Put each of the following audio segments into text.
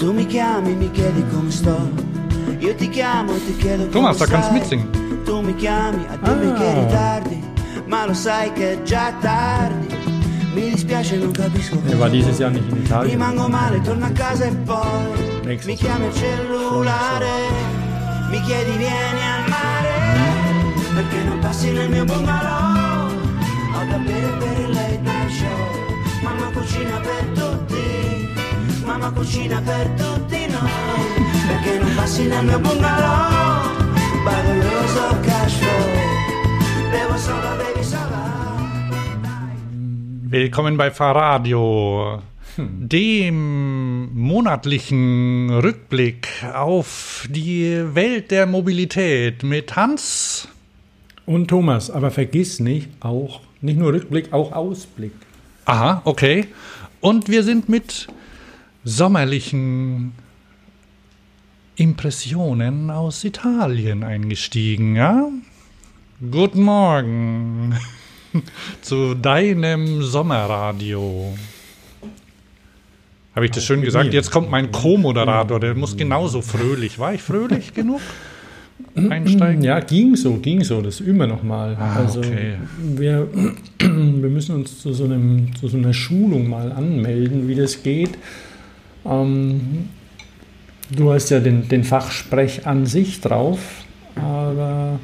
Tu mi chiami, mi chiedi come sto. Io ti chiamo e ti chiedo come Thomas, da stai. kannst mitsingen. Tu mi chiami a dirmi Ah. che eri tardi, ma lo sai che è già tardi. Mi dispiace, non capisco Er war dieses. Jahr nicht in Italien. Rimango male, torno a casa e poi Nächstes mi chiami al cellulare, mi chiedi vieni al mare, perché non passi nel mio bungalow. Ho da bere per il late night show, mamma cucina per tutti, mamma cucina per tutti noi, perché non passi nel mio bungalow, bagoloso cash flow, bevo sola, bevi sola. Willkommen bei Fahrradio, dem monatlichen Rückblick auf die Welt der Mobilität mit Hans. Und Thomas, aber vergiss nicht, auch, nicht nur Rückblick, auch Ausblick. Aha, okay. Und wir sind mit sommerlichen Impressionen aus Italien eingestiegen, ja? Guten Morgen zu deinem Sommerradio. Habe ich das schön gesagt? Jetzt kommt mein Co-Moderator, der muss genauso fröhlich. War ich fröhlich genug? Einsteigen? Ja, ging so, ging so, das üben wir nochmal. Ah, also okay. wir, wir müssen uns zu so, einem, zu so einer Schulung mal anmelden, wie das geht. Ähm, du hast ja den, den Fachsprech an sich drauf, aber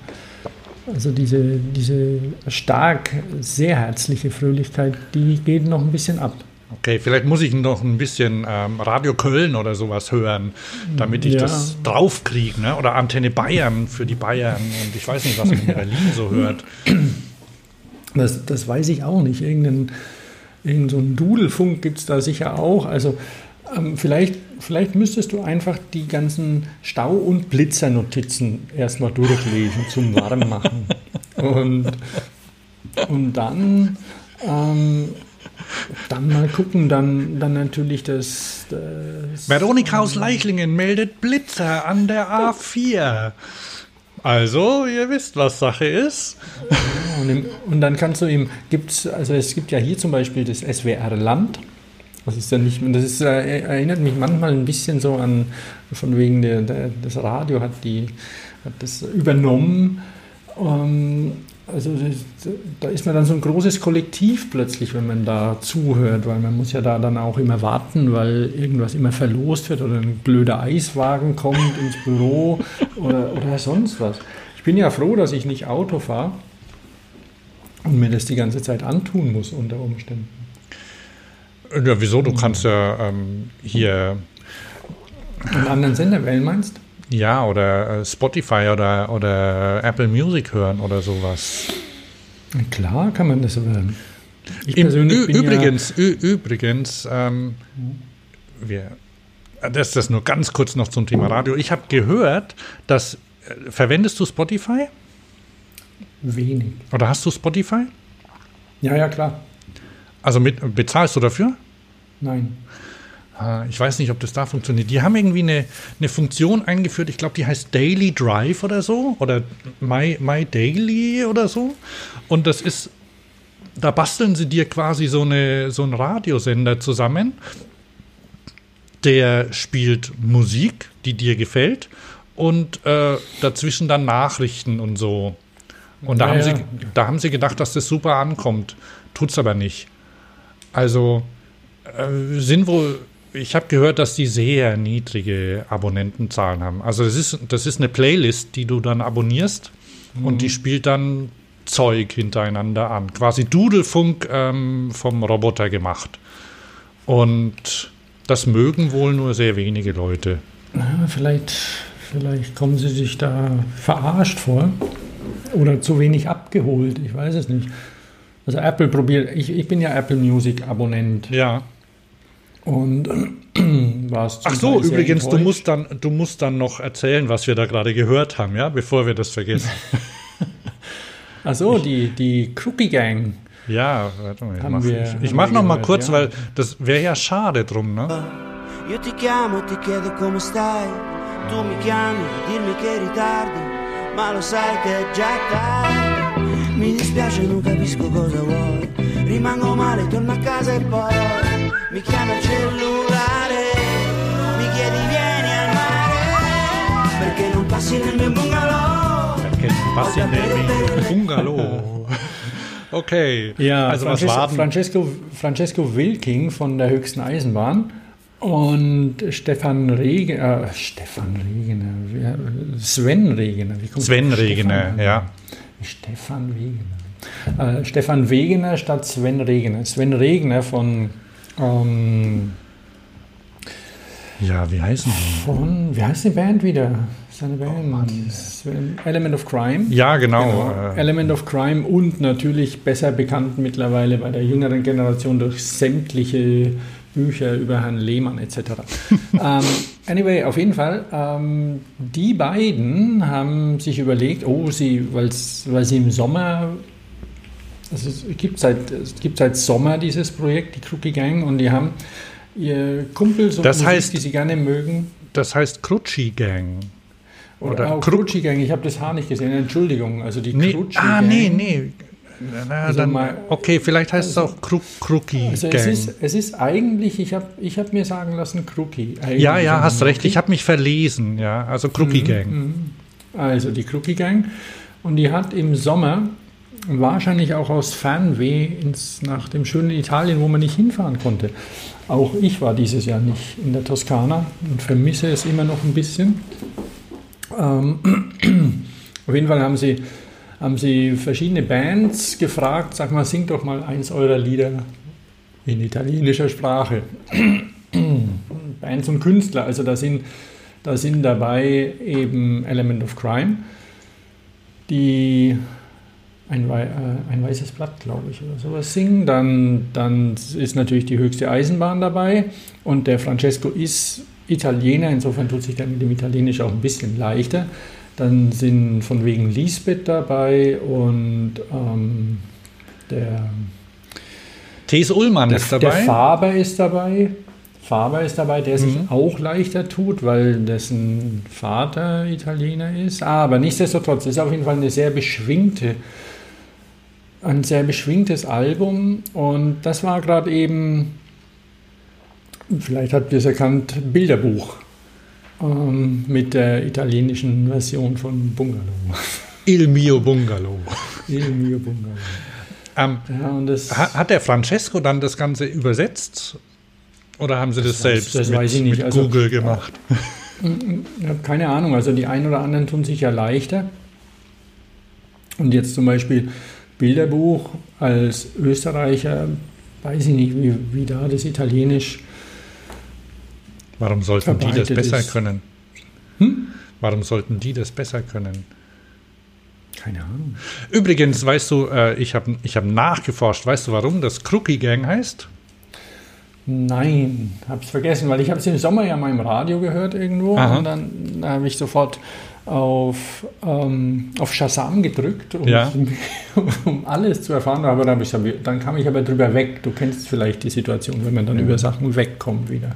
also diese, diese stark sehr herzliche Fröhlichkeit, die geht noch ein bisschen ab. Okay, vielleicht muss ich noch ein bisschen ähm, Radio Köln oder sowas hören, damit ich Ja. das draufkriege, ne? Oder Antenne Bayern für die Bayern und ich weiß nicht, was man in Berlin so hört. Das, das weiß ich auch nicht. Irgendein, irgend so ein Dudelfunk gibt es da sicher auch. Also ähm, vielleicht, vielleicht müsstest du einfach die ganzen Stau- und Blitzernotizen erstmal durchlesen zum Warmmachen. und, und dann, ähm, dann mal gucken, dann, dann natürlich das, das Veronika aus Leichlingen meldet Blitzer an der A4. Also, ihr wisst, was Sache ist. Und, im, und dann kannst du ihm, gibt's, also es gibt ja hier zum Beispiel das SWR Land. Das ist ja nicht, das ist, äh, erinnert mich manchmal ein bisschen so an, von wegen der, der das Radio hat die, hat das übernommen. Ähm, also da ist man dann so ein großes Kollektiv plötzlich, wenn man da zuhört, weil man muss ja da dann auch immer warten, weil irgendwas immer verlost wird oder ein blöder Eiswagen kommt ins Büro oder, oder sonst was. Ich bin ja froh, dass ich nicht Auto fahre und mir das die ganze Zeit antun muss unter Umständen. Ja, wieso? Du kannst ja ähm, hier, Einen anderen Sender wählen meinst? ja, oder äh, Spotify oder, oder Apple Music hören oder sowas. Klar kann man das hören. Ich Im, persönlich bin übrigens, ü übrigens, ähm, wir, das ist das nur ganz kurz noch zum Thema Radio. Ich habe gehört, dass, äh, verwendest du Spotify? ja wenig. Oder hast du Spotify? Ja, ja, klar. Also mit, bezahlst du dafür? Nein. Ah, Ich weiß nicht, ob das da funktioniert. Die haben irgendwie eine, eine Funktion eingeführt, ich glaube, die heißt Daily Drive oder so. Oder My, My Daily oder so. Und das ist, da basteln sie dir quasi so, eine, so einen Radiosender zusammen. Der spielt Musik, die dir gefällt. Und äh, dazwischen dann Nachrichten und so. Und da, Ja, haben ja. sie, da haben sie gedacht, dass das super ankommt. Tut's aber nicht. Also äh, sind wohl, ich habe gehört, dass die sehr niedrige Abonnentenzahlen haben. Also das ist, das ist eine Playlist, die du dann abonnierst und die spielt dann Zeug hintereinander an. Quasi Dudelfunk ähm, vom Roboter gemacht. Und das mögen wohl nur sehr wenige Leute. Ja, vielleicht, vielleicht kommen sie sich da verarscht vor oder zu wenig abgeholt. Ich weiß es nicht. Also Apple probiert, ich, ich bin ja Apple Music Abonnent Ja. und war es Ach so, übrigens, du musst, dann, du musst dann noch erzählen, was wir da gerade gehört haben, ja, bevor wir das vergessen. Ach so, die, die Crookie Gang. Ja, warte mal, ich Haben mach, wir- ich, ich mach noch mal gehört, kurz, ja. weil das wäre ja schade drum, ne? Io ti chiamo, ti chiedo come stai. Tu mi chiami, dirmi che eri tardi, ma lo sai che è già tardi. Mi dispiace, non capisco cosa vuoi. Rimango male, torno a casa e poi mi chiama il cellulare. Mi chiedi vieni al mare. Perché non passi nel mio bungalow? Perché non passi nel mio bungalow? Okay. Ja, also was Francesco, Francesco Wilking von der höchsten Eisenbahn und Stefan Regener, äh, Stefan Regener, Sven Regener, wie kommt Sven Regener, ja. Stefan Wegener. Äh, Stefan Wegener statt Sven Regener. Sven Regner von, ähm, Ja, wie heißen die? von, wie heißt die Band wieder? Seine Band. Sven, Element of Crime. Ja, genau. Genau. Äh, Element of Crime und natürlich besser bekannt mittlerweile bei der jüngeren Generation durch sämtliche Bücher über Herrn Lehmann etc. ähm, anyway, auf jeden Fall, ähm, die beiden haben sich überlegt, oh, sie, weil sie im Sommer, also es gibt seit, es gibt seit Sommer dieses Projekt, die Crookie Gang, und die haben ihr Kumpel, so Das Musik, heißt- die sie gerne mögen, das heißt Krutschi Gang. oder, Oder Crucci Gang, ich habe das Haar nicht gesehen, Entschuldigung, also die Nee, Crucci ah, Gang. nee, nee. Na, Also dann, mal- okay, vielleicht heißt es auch Kru Kruki Also es ist, es ist eigentlich, ich habe ich hab mir sagen lassen, Crookie. Eigentlich ja, ja, hast recht. Ich habe mich verlesen, ja. Also Kruki Gang. Also die Crookie Gang. Und die hat im Sommer, wahrscheinlich auch aus Fernweh, ins, nach dem schönen Italien, wo man nicht hinfahren konnte. Auch ich war dieses Jahr nicht in der Toskana und vermisse es immer noch ein bisschen. Ähm, auf jeden Fall haben sie, haben sie verschiedene Bands gefragt, sag mal, singt doch mal eins eurer Lieder in italienischer Sprache. Bands und Künstler, also da sind, da sind dabei eben Element of Crime, die ein, äh, ein weißes Blatt, glaube ich, oder sowas singen. Dann, dann ist natürlich die höchste Eisenbahn dabei und der Francesco ist Italiener, insofern tut sich dann mit dem Italienisch auch ein bisschen leichter. Dann sind von wegen Lisbeth dabei und ähm, der Thes Ullmann der, ist der dabei. Faber ist dabei. Faber ist dabei, der sich Mhm. auch leichter tut, weil dessen Vater Italiener ist. Aber nichtsdestotrotz ist auf jeden Fall eine sehr beschwingte, ein sehr beschwingtes Album. Und das war gerade eben, vielleicht habt ihr es erkannt, Bilderbuch ähm, mit der italienischen Version von Bungalow. Il mio Bungalow. Il mio Bungalow. Ähm, Ja, das, hat der Francesco dann das Ganze übersetzt? Oder haben sie das, weiß- selbst das mit, mit Also- Google gemacht? Ich habe keine Ahnung, also die einen oder anderen tun sich ja leichter. Und jetzt zum Beispiel Bilderbuch als Österreicher, weiß ich nicht, wie, wie da das Italienisch. Warum sollten die das besser ist. können? Hm? Warum sollten die das besser können? Keine Ahnung. Übrigens, weißt du, äh, ich habe ich hab nachgeforscht. Weißt du, warum das Crookie Gang heißt? Nein, hab's vergessen, weil ich habe es im Sommer ja mal im Radio gehört irgendwo Aha. und dann da habe ich sofort auf, ähm, auf Shazam gedrückt, um, Ja. um alles zu erfahren. Aber dann, ich, dann kam ich aber drüber weg. Du kennst vielleicht die Situation, wenn man dann über Sachen wegkommt wieder.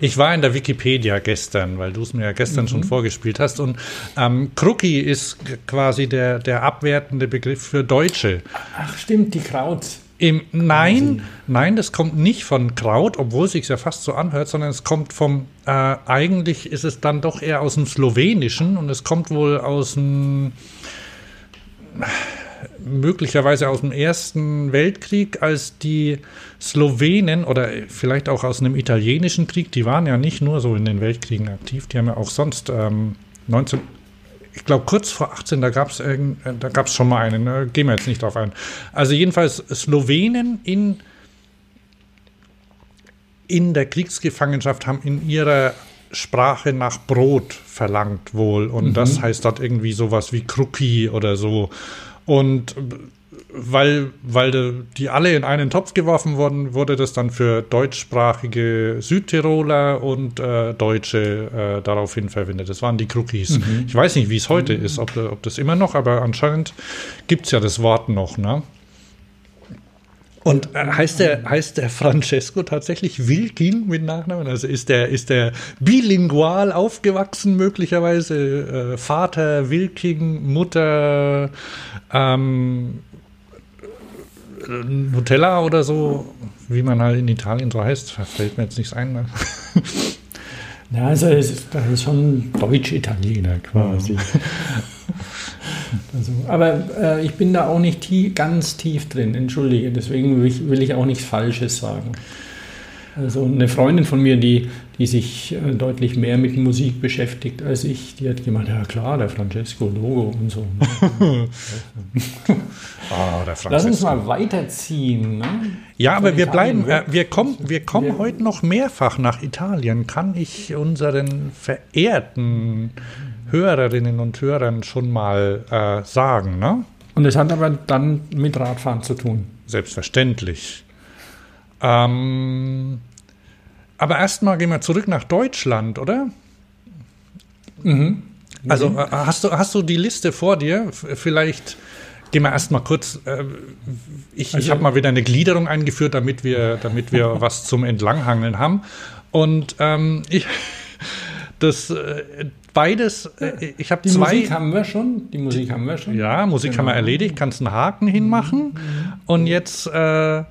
Ich war in der Wikipedia gestern, weil du es mir ja gestern Mhm. schon vorgespielt hast. Und ähm, Crookie ist quasi der, der abwertende Begriff für Deutsche. Ach stimmt, die Krauts. Im, nein, nein, das kommt nicht von Kraut, obwohl es sich ja fast so anhört, sondern es kommt vom, äh, eigentlich ist es dann doch eher aus dem Slowenischen und es kommt wohl aus dem, möglicherweise aus dem Ersten Weltkrieg, als die Slowenen oder vielleicht auch aus einem italienischen Krieg, die waren ja nicht nur so in den Weltkriegen aktiv, die haben ja auch sonst ähm, 19, ich glaube kurz vor 18, da gab es da gab's schon mal einen, ne? gehen wir jetzt nicht drauf ein. Also jedenfalls Slowenen in, in der Kriegsgefangenschaft haben in ihrer Sprache nach Brot verlangt wohl und das heißt dort irgendwie sowas wie Kruki oder so und weil, weil die alle in einen Topf geworfen wurden, wurde das dann für deutschsprachige Südtiroler und äh, Deutsche äh, daraufhin verwendet. Das waren die Cookies. Ich weiß nicht, wie es heute ist, ob, ob das immer noch, aber anscheinend gibt es ja das Wort noch. Ne? Und äh, heißt, der, heißt der Francesco tatsächlich Wilkin mit Nachnamen? Also ist der, ist der bilingual aufgewachsen, möglicherweise? Äh, Vater Wilking, Mutter ähm, Nutella oder so, wie man halt in Italien so heißt, fällt mir jetzt nichts ein. Ne? Ja, also es ist, das ist schon Deutsch-Italiener quasi. Also, aber äh, ich bin da auch nicht tie ganz tief drin, entschuldige. Deswegen will ich, will ich auch nichts Falsches sagen. Also eine Freundin von mir, die, die sich äh, deutlich mehr mit Musik beschäftigt als ich, die hat gemeint, ja klar, der Francesco Logo und so. Ah, der Lass uns mal weiterziehen. Ne? Ja, aber wir bleiben, äh, wir kommen, wir kommen Wir- heute noch mehrfach nach Italien. Kann ich unseren verehrten Hörerinnen und Hörern schon mal äh, sagen, ne? Und das hat aber dann mit Radfahren zu tun. Selbstverständlich. Ähm, aber erstmal gehen wir zurück nach Deutschland, oder? Also äh, hast du, hast du die Liste vor dir? Vielleicht gehen wir erstmal kurz. Äh, ich ich Also- habe mal wieder eine Gliederung eingeführt, damit wir, damit wir was zum Entlanghangeln haben. Und ähm, ich, das äh, beides, äh, ich habe Die zwei. Musik haben wir schon. Die Musik haben wir schon. Ja, Musik haben wir Genau. erledigt, kannst einen Haken hinmachen. Und jetzt äh,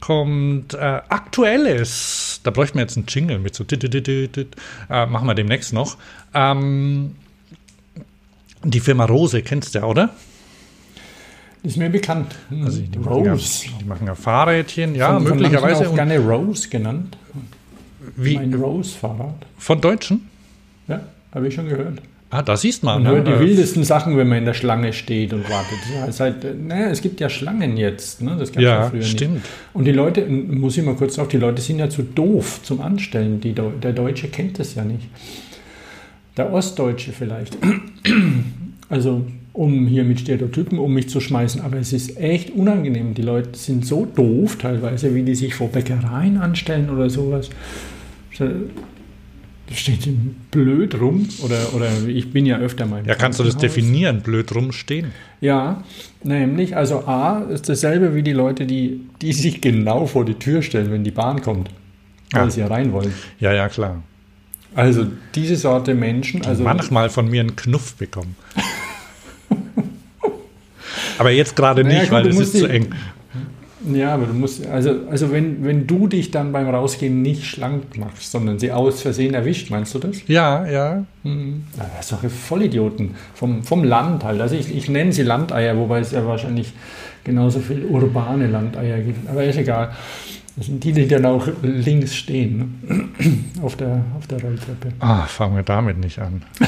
kommt äh, Aktuelles. Da bräuchten wir jetzt einen Jingle mit so. tit, tit, tit. Äh, machen wir demnächst noch. Ähm, die Firma Rose kennst du ja, oder? Ist mir bekannt. Also die machen ja, Rose. die machen ja Fahrrädchen, ja, Von- von möglicherweise. auch Und gerne Rose genannt. wie, Mein Rose-Fahrrad. von Deutschen? Ja, habe ich schon gehört. Ah, da siehst man. Man hört die ne? wildesten Sachen, wenn man in der Schlange steht und wartet. Ja, seit, äh, naja, es gibt ja Schlangen jetzt. Ne? Das gab's Ja, früher stimmt. Nicht. Und die Leute, muss ich mal kurz auf, die Leute sind ja zu doof zum Anstellen. Die, der Deutsche kennt das ja nicht. Der Ostdeutsche vielleicht. Also, um hier mit Stereotypen um mich zu schmeißen. Aber es ist echt unangenehm. Die Leute sind so doof teilweise, wie die sich vor Bäckereien anstellen oder sowas. Steht blöd rum. Oder, oder ich bin ja öfter mal Ja, kannst du das definieren, blöd rumstehen? Ja, nämlich, also A ist dasselbe wie die Leute, die, die sich genau vor die Tür stellen, wenn die Bahn kommt, weil Ah. sie ja rein wollen. Ja, ja, klar. Also diese Sorte Menschen, also Manchmal von mir einen Knuff bekommen. Aber jetzt gerade Naja, nicht, gut, weil es ist zu eng. Ja, aber du musst, also, also wenn, wenn du dich dann beim Rausgehen nicht schlank machst, sondern sie aus Versehen erwischt, meinst du das? Ja, ja. Na, das ist doch Vollidioten vom, vom Land halt. Also ich, ich nenne sie Landeier, wobei es ja wahrscheinlich genauso viel urbane Landeier gibt. Aber ist egal. Das sind die, die dann auch links stehen, ne? auf, der, auf der Rolltreppe. Ah, fangen wir damit nicht an.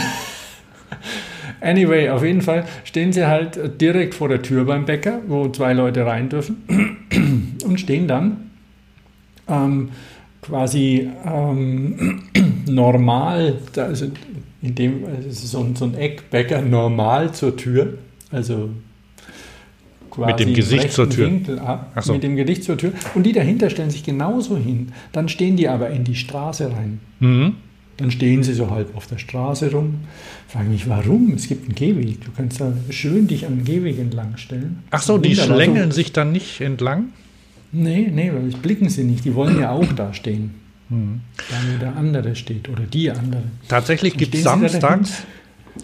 Anyway, auf jeden Fall stehen sie halt direkt vor der Tür beim Bäcker, wo zwei Leute rein dürfen stehen dann ähm, quasi ähm, normal, also in dem, also so ein, so ein Eckbäcker normal zur Tür, also quasi Mit dem Gesicht zur Tür. Winkel ab, Ach so. mit dem Gesicht zur Tür. Und die dahinter stellen sich genauso hin. Dann stehen die aber in die Straße rein. Mhm. Dann stehen sie so halb auf der Straße rum. Fragen mich, warum? Es gibt einen Gehweg. Du kannst da schön dich den Gehweg entlang stellen. Ach so, die schlängeln So- sich dann nicht entlang? Nee, nee, weil das blicken sie nicht. Die wollen ja auch da stehen. Mhm. Da, der andere steht oder die andere. Tatsächlich gibt es samstags,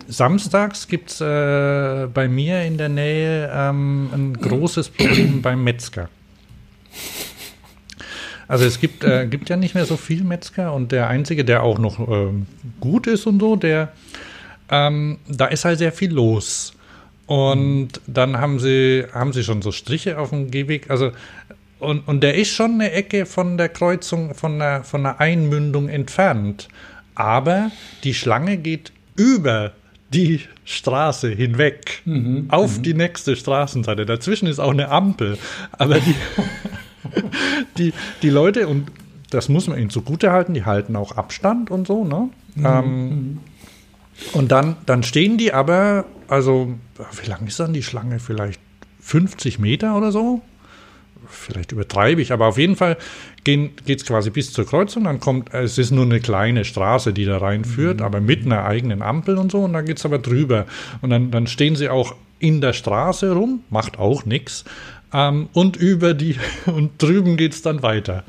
samstags gibt es äh, bei mir in der Nähe ähm, ein großes Problem beim Metzger. Also es gibt, äh, gibt ja nicht mehr so viel Metzger und der einzige, der auch noch ähm, gut ist und so, der ähm, da ist halt sehr viel los. Und dann haben sie, haben sie schon so Striche auf dem Gehweg. Also, und, und der ist schon eine Ecke von der Kreuzung, von der, von der Einmündung entfernt. Aber die Schlange geht über die Straße hinweg auf die nächste Straßenseite. Dazwischen ist auch eine Ampel. Aber die, die, die Leute, und das muss man ihnen zugute halten, die halten auch Abstand und so, ne? Ähm, und dann, dann stehen die aber, also, wie lang ist dann die Schlange? Vielleicht 50 Meter oder so? Vielleicht übertreibe ich, aber auf jeden Fall geht es quasi bis zur Kreuzung. Dann kommt, es ist nur eine kleine Straße, die da reinführt, aber mit einer eigenen Ampel und so. Und dann geht es aber drüber. Und dann, dann stehen sie auch in der Straße rum, macht auch nichts. Ähm, und über die, und drüben geht es dann weiter.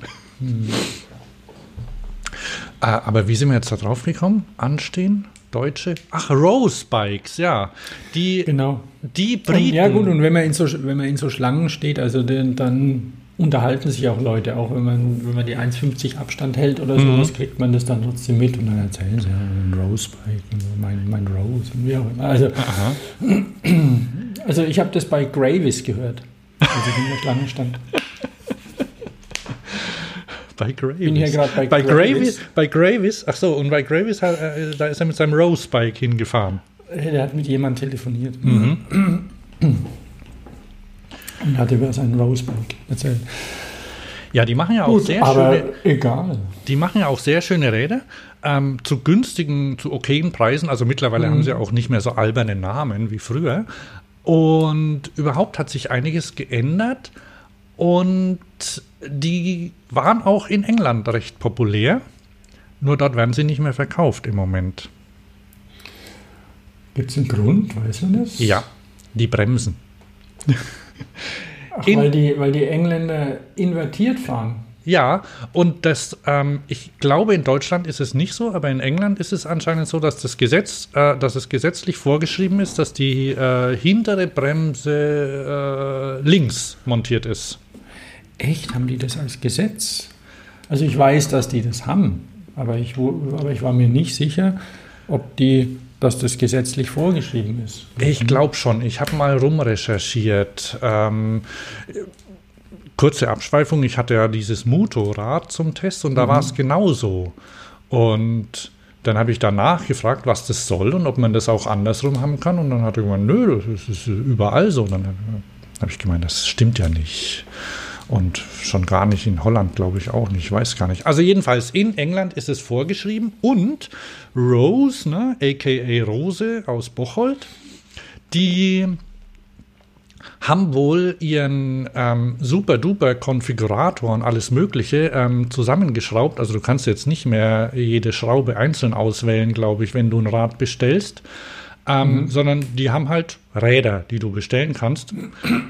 Äh, aber wie sind wir jetzt da drauf gekommen? Anstehen? Deutsche? Ach, Rose Bikes, ja. Die, Genau. die Und, Briten. ja gut, und wenn man, in so, wenn man in so Schlangen steht, also den, dann unterhalten sich auch Leute, auch wenn man, wenn man die 1,50 Abstand hält oder sowas, kriegt man das dann trotzdem mit und dann erzählen sie ja, ein Rose-Bike mein, mein Rose und wie auch immer. Also, also ich habe das bei Gravis gehört, als ich in der Schlange stand. Bei Gravis. bin hier gerade bei bei Gravis. Bei Gravis, ach so, und bei Gravis, hat, äh, da ist er mit seinem Rose-Bike hingefahren. Der hat mit jemandem telefoniert. Und hat über sein Rosebike erzählt. Ja, die machen ja auch Gut, sehr aber schöne, egal. die machen ja auch sehr schöne Räder ähm, zu günstigen, zu okayen Preisen. Also mittlerweile haben sie auch nicht mehr so alberne Namen wie früher. Und überhaupt hat sich einiges geändert. Und die waren auch in England recht populär. Nur dort werden sie nicht mehr verkauft im Moment. Gibt es einen Grund? Weiß man das? Ja, die bremsen. Ach, in- weil, die, weil die Engländer invertiert fahren. Ja, und das, ähm, ich glaube, in Deutschland ist es nicht so, aber in England ist es anscheinend so, dass das Gesetz, äh, dass es gesetzlich vorgeschrieben ist, dass die äh, hintere Bremse äh, links montiert ist. Echt? Haben die das als Gesetz? Also ich weiß, dass die das haben, aber ich, aber ich war mir nicht sicher, ob die, dass das gesetzlich vorgeschrieben ist. Ich glaube schon. Ich habe mal rumrecherchiert. Ähm, kurze Abschweifung. Ich hatte ja dieses Motorrad zum Test und da war es genauso. Und dann habe ich danach gefragt, was das soll und ob man das auch andersrum haben kann. Und dann hat er gemeint, nö, das ist überall so. Und dann habe ich gemeint, das stimmt ja nicht. Und schon gar nicht in Holland, glaube ich auch nicht. Ich weiß gar nicht. Also jedenfalls in England ist es vorgeschrieben. Und Rose, ne, aka Rose aus Bocholt, die haben wohl ihren ähm, super-duper-Konfigurator und alles Mögliche ähm, zusammengeschraubt. Also du kannst jetzt nicht mehr jede Schraube einzeln auswählen, glaube ich, wenn du ein Rad bestellst. Ähm, Sondern die haben halt Räder, die du bestellen kannst.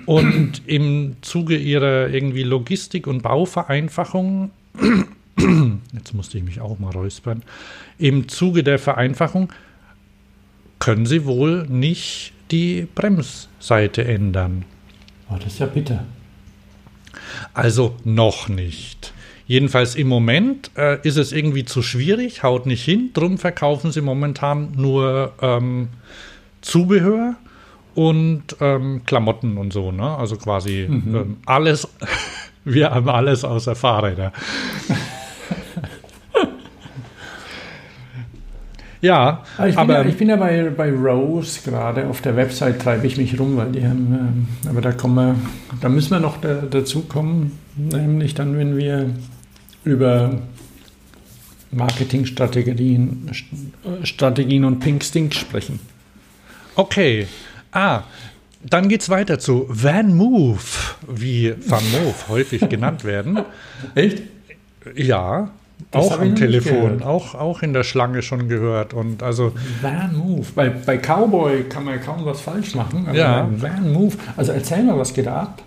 Und im Zuge ihrer irgendwie Logistik- und Bauvereinfachung, jetzt musste ich mich auch mal räuspern, im Zuge der Vereinfachung können sie wohl nicht die Bremsseite ändern. Oh, das ist ja bitter. Also noch nicht. Jedenfalls im Moment äh, ist es irgendwie zu schwierig, haut nicht hin. Drum verkaufen sie momentan nur ähm, Zubehör und ähm, Klamotten und so. Ne? Also quasi ähm, alles. Wir haben alles außer Fahrräder. ja, Ah, Ich bin, aber ja, ich bin ja bei, bei Rose gerade auf der Website treibe ich mich rum, weil die haben, ähm, aber da kommen wir, da müssen wir noch da, dazu kommen, nämlich dann, wenn wir über Marketingstrategien St- Strategien und Pink Stink sprechen. Okay. Ah, dann geht's weiter zu Van Move, wie Van Move häufig genannt werden. Echt? Ja, Das auch am Telefon, auch, auch in der Schlange schon gehört. Und also, Van Move. Bei, bei Cowboy kann man ja kaum was falsch machen, Ja. Van Move. Also erzähl mal, was geht da ab?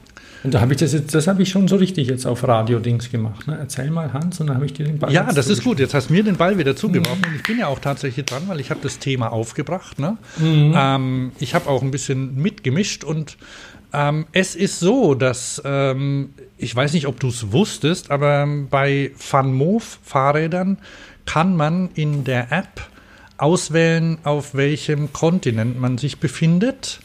Und da habe ich das jetzt, das habe ich schon so richtig jetzt auf Radio-Dings gemacht. Ne? Erzähl mal, Hans, und dann habe ich dir den Ball ja, das ist gut. Jetzt hast du mir den Ball wieder zugeworfen. Und ich bin ja auch tatsächlich dran, weil ich habe das Thema aufgebracht. Ne? Ähm, ich habe auch ein bisschen mitgemischt und ähm, es ist so, dass ähm, ich weiß nicht, ob du es wusstest, aber bei FunMove Fahrrädern kann man in der App auswählen, auf welchem Kontinent man sich befindet.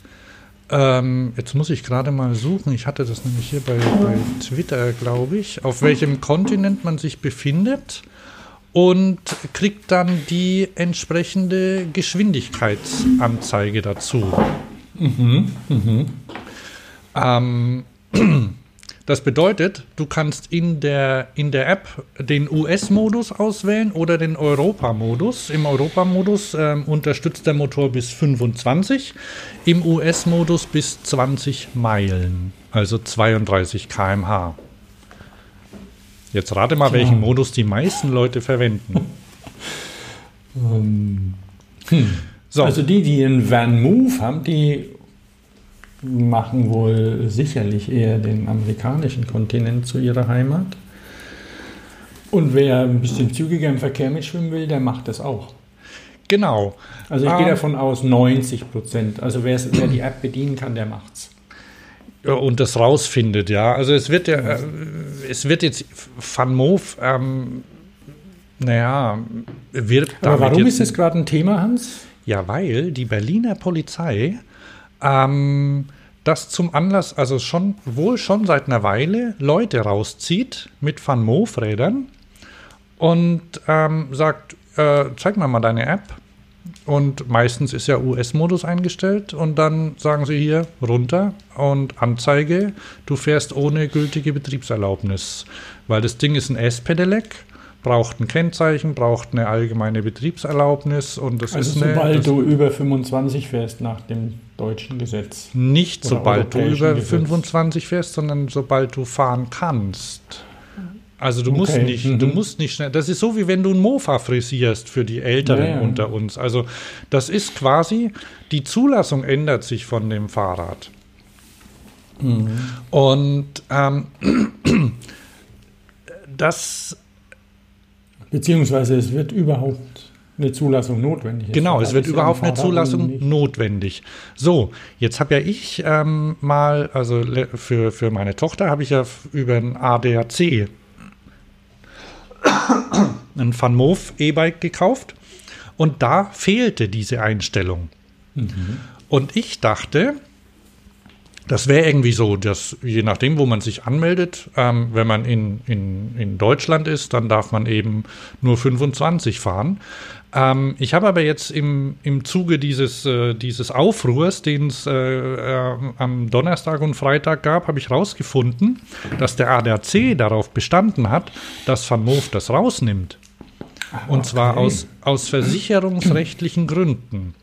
Ähm, jetzt muss ich gerade mal suchen. Ich hatte das nämlich hier bei, bei Twitter, glaube ich, auf welchem Kontinent man sich befindet und kriegt dann die entsprechende Geschwindigkeitsanzeige dazu. Ähm, das bedeutet, du kannst in der, in der App den US-Modus auswählen oder den Europa-Modus. Im Europa-Modus ähm, unterstützt der Motor bis 25, im US-Modus bis 20 Meilen, also 32 km/h. Jetzt rate mal, welchen Modus die meisten Leute verwenden. So, Also die, die einen Van Move haben, die machen wohl sicherlich eher den amerikanischen Kontinent zu ihrer Heimat. Und wer ein bisschen zügiger im Verkehr mitschwimmen will, der macht das auch. genau. Also ich Ah. gehe davon aus 90 Prozent. Also wer, die App bedienen kann, der macht's. und das rausfindet, ja. Also es wird ja, äh, es wird jetzt Van Moof, ähm, naja, wird Aber warum ist das gerade ein Thema, Hans? Ja, weil die Berliner Polizei ähm, das zum Anlass, also schon wohl schon seit einer Weile Leute rauszieht mit Van Moof-Rädern und ähm, sagt, äh, zeig mir mal deine App. Und meistens ist ja US-Modus eingestellt und dann sagen sie hier runter und Anzeige, du fährst ohne gültige Betriebserlaubnis. Weil das Ding ist ein S-Pedelec, braucht ein Kennzeichen, braucht eine allgemeine Betriebserlaubnis und das Also ist eine, sobald du über 25 fährst nach dem deutschen Gesetz. nicht oder sobald du über Gesetz. 25 fährst, sondern sobald du fahren kannst. Also du musst Okay, nicht, mhm. du musst nicht schnell. Das ist so wie wenn du ein Mofa frisierst für die Älteren Ja, ja. unter uns. Also das ist quasi die Zulassung ändert sich von dem Fahrrad. Mhm. Und ähm, das Beziehungsweise es wird überhaupt eine Zulassung notwendig. Genau, es wird ist ja überhaupt eine Zulassung nicht- notwendig. So, jetzt habe ja ich ähm, mal, also für, für meine Tochter habe ich ja über ein ADAC ein Van Moof E-Bike gekauft und da fehlte diese Einstellung. Und ich dachte, das wäre irgendwie so, dass je nachdem, wo man sich anmeldet, ähm, wenn man in, in, in Deutschland ist, dann darf man eben nur 25 fahren. Ähm, ich habe aber jetzt im, im Zuge dieses, äh, dieses Aufruhrs, den es äh, äh, am Donnerstag und Freitag gab, habe ich herausgefunden, dass der ADAC darauf bestanden hat, dass Van Moof das rausnimmt. Und zwar okay. aus, aus versicherungsrechtlichen Gründen.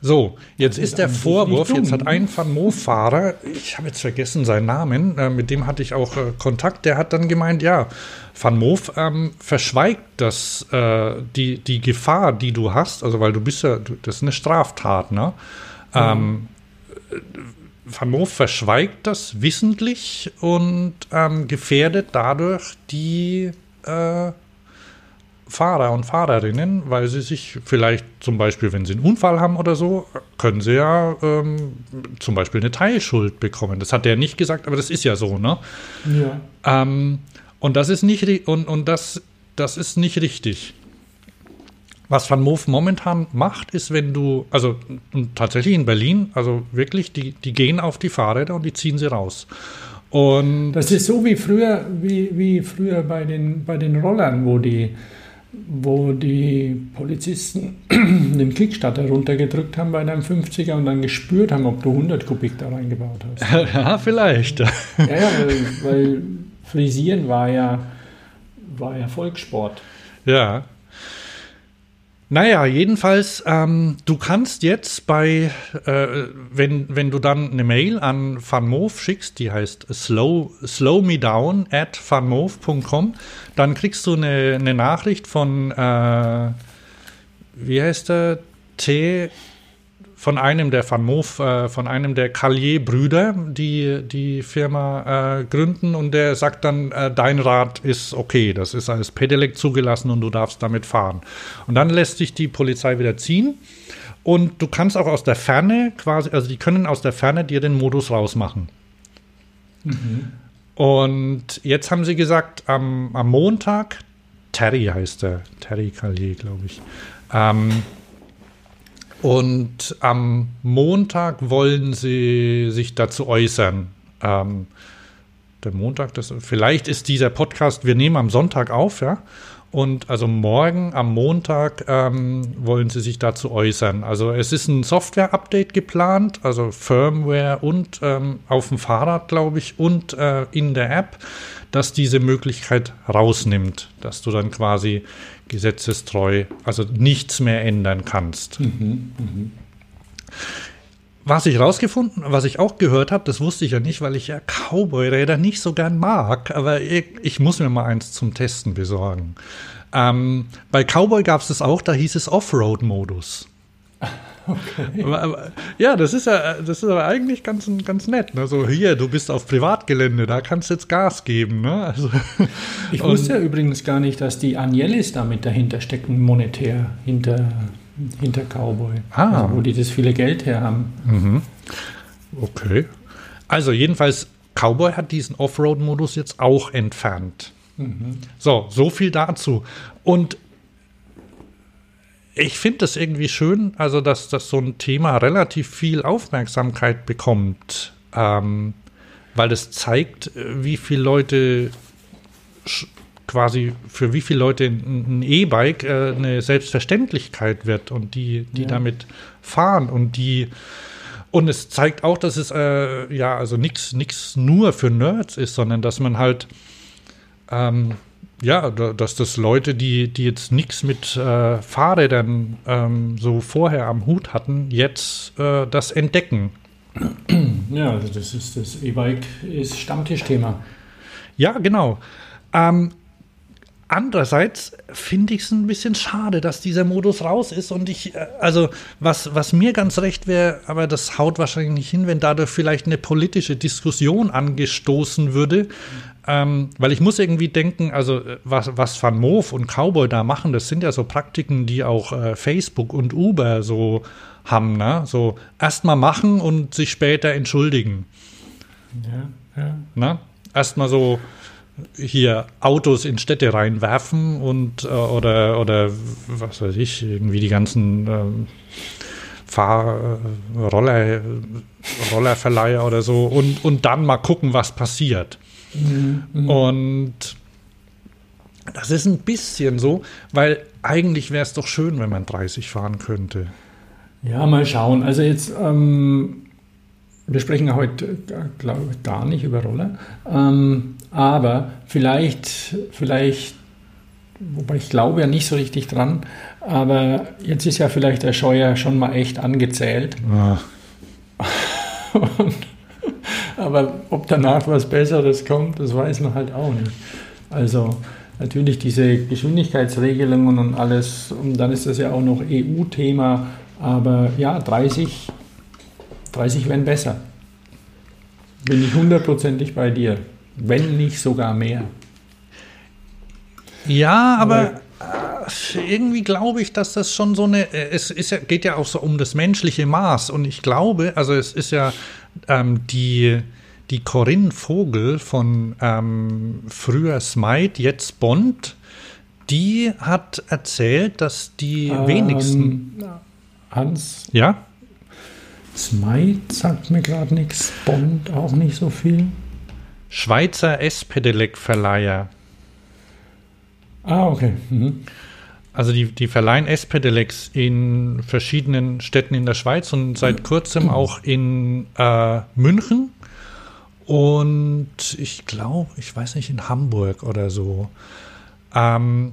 So, jetzt ist der Vorwurf, jetzt hat ein Van Moof-Fahrer, ich habe jetzt vergessen seinen Namen, äh, mit dem hatte ich auch äh, Kontakt, der hat dann gemeint, ja, Van Moof ähm, verschweigt das, äh, die, die Gefahr, die du hast, also weil du bist ja, du, das ist eine Straftat, ne? Ähm, Van Moof verschweigt das wissentlich und ähm, gefährdet dadurch die äh, Fahrer und Fahrerinnen, weil sie sich vielleicht zum Beispiel, wenn sie einen Unfall haben oder so, können sie ja ähm, zum Beispiel eine Teilschuld bekommen. Das hat er nicht gesagt, aber das ist ja so, ne? Ja. Ähm, und das ist nicht und, und das, das ist nicht richtig. Was Van Moof momentan macht, ist, wenn du, also tatsächlich in Berlin, also wirklich, die, die gehen auf die Fahrräder und die ziehen sie raus. Und Das ist so wie früher, wie, wie früher bei den, bei den Rollern, wo die, wo die Polizisten den Kickstarter runtergedrückt haben bei deinem 50er und dann gespürt haben, ob du 100 Kubik da reingebaut hast. ja, vielleicht. ja, ja, weil, weil Frisieren war ja, war ja Volkssport. Ja. Naja, jedenfalls, ähm, du kannst jetzt bei, äh, wenn, wenn du dann eine Mail an Van Moof schickst, die heißt slow, slow me down at vanmoof.com, dann kriegst du eine, eine Nachricht von, äh, wie heißt der, T, von einem der Van Moof, äh, von einem der Callier-Brüder, die die Firma äh, gründen und der sagt dann, äh, dein Rad ist okay, das ist als Pedelec zugelassen und du darfst damit fahren. Und dann lässt sich die Polizei wieder ziehen und du kannst auch aus der Ferne quasi, also die können aus der Ferne dir den Modus rausmachen. Und jetzt haben sie gesagt, am, am Montag, Terry heißt er, Terry Callier, glaube ich, ähm, und am Montag wollen sie sich dazu äußern. Ähm, der Montag, das, vielleicht ist dieser Podcast, wir nehmen am Sonntag auf, ja. Und also morgen am Montag ähm, wollen sie sich dazu äußern. Also es ist ein Software-Update geplant, also Firmware und ähm, auf dem Fahrrad, glaube ich, und äh, in der App, dass diese Möglichkeit rausnimmt, dass du dann quasi gesetzestreu, also nichts mehr ändern kannst. Was ich rausgefunden, was ich auch gehört habe, das wusste ich ja nicht, weil ich ja Cowboy-Räder nicht so gern mag, aber ich, ich muss mir mal eins zum Testen besorgen. Ähm, bei Cowboy gab es das auch, da hieß es Offroad-Modus. Aber, aber, ja, das ist ja, das ist aber eigentlich ganz, ganz nett. Ne? So, hier, du bist auf Privatgelände, da kannst du jetzt Gas geben. Ne? Also, Ich wusste ja übrigens gar nicht, dass die Agnellis damit dahinter stecken, monetär, hinter, hinter Cowboy. Ah. Also, wo die das viele Geld her haben. Okay. Also jedenfalls, Cowboy hat diesen Offroad-Modus jetzt auch entfernt. So, so viel dazu. Und ich finde das irgendwie schön, also dass, dass so ein Thema relativ viel Aufmerksamkeit bekommt, ähm, weil es zeigt, äh, wie viele Leute quasi für wie viele Leute ein E-Bike äh, eine Selbstverständlichkeit wird und die, die Ja. damit fahren und die und es zeigt auch, dass es äh, ja also nichts nichts nur für Nerds ist, sondern dass man halt ähm, ja, da- dass das Leute, die, die jetzt nichts mit äh, Fahrrädern ähm, so vorher am Hut hatten, jetzt äh, das entdecken. Ja, also das ist das E-Bike ist Stammtischthema. Ja, genau. Ähm, andererseits finde ich es ein bisschen schade, dass dieser Modus raus ist und ich, äh, also was, was mir ganz recht wäre, aber das haut wahrscheinlich nicht hin, wenn dadurch vielleicht eine politische Diskussion angestoßen würde. Ähm, weil ich muss irgendwie denken, also äh, was, was Van Moof und Cowboy da machen, das sind ja so Praktiken, die auch äh, Facebook und Uber so haben, ne? So erstmal machen und sich später entschuldigen. Ja, ja. Ne? Erstmal so hier Autos in Städte reinwerfen und äh, oder oder was weiß ich, irgendwie die ganzen ähm, Fahr äh, Roller Rollerverleiher oder so und und dann mal gucken, was passiert. Und das ist ein bisschen so, weil eigentlich wäre es doch schön, wenn man 30 fahren könnte. Ja, mal schauen. Also jetzt, ähm, wir sprechen ja heute, glaube ich, gar nicht über Roller. Ähm, aber vielleicht, vielleicht, wobei ich glaube ja nicht so richtig dran, aber jetzt ist ja vielleicht der Scheuer schon mal echt angezählt. Ah, Aber ob danach was Besseres kommt, das weiß man halt auch nicht. Also natürlich diese Geschwindigkeitsregelungen und alles, und dann ist das ja auch noch EU-Thema, aber ja, 30, 30 wären besser. Bin ich hundertprozentig bei dir. Wenn nicht sogar mehr. Ja, aber äh, irgendwie glaube ich, dass das schon so eine. äh, Es ist ja, geht ja auch so um das menschliche Maß. Und ich glaube, also es ist ja ähm, die, die Corinne Vogel von ähm, früher Smite, jetzt Bond, die hat erzählt, dass die wenigsten. Ähm, Hans Ja? Smite sagt mir gerade nichts, Bond auch nicht so viel. Schweizer S-Pedelec-Verleiher. Ah, okay. Mhm. Also die, die verleihen S-Pedelecs in verschiedenen Städten in der Schweiz und seit kurzem auch in äh, München und ich glaube, ich weiß nicht, in Hamburg oder so. Ähm,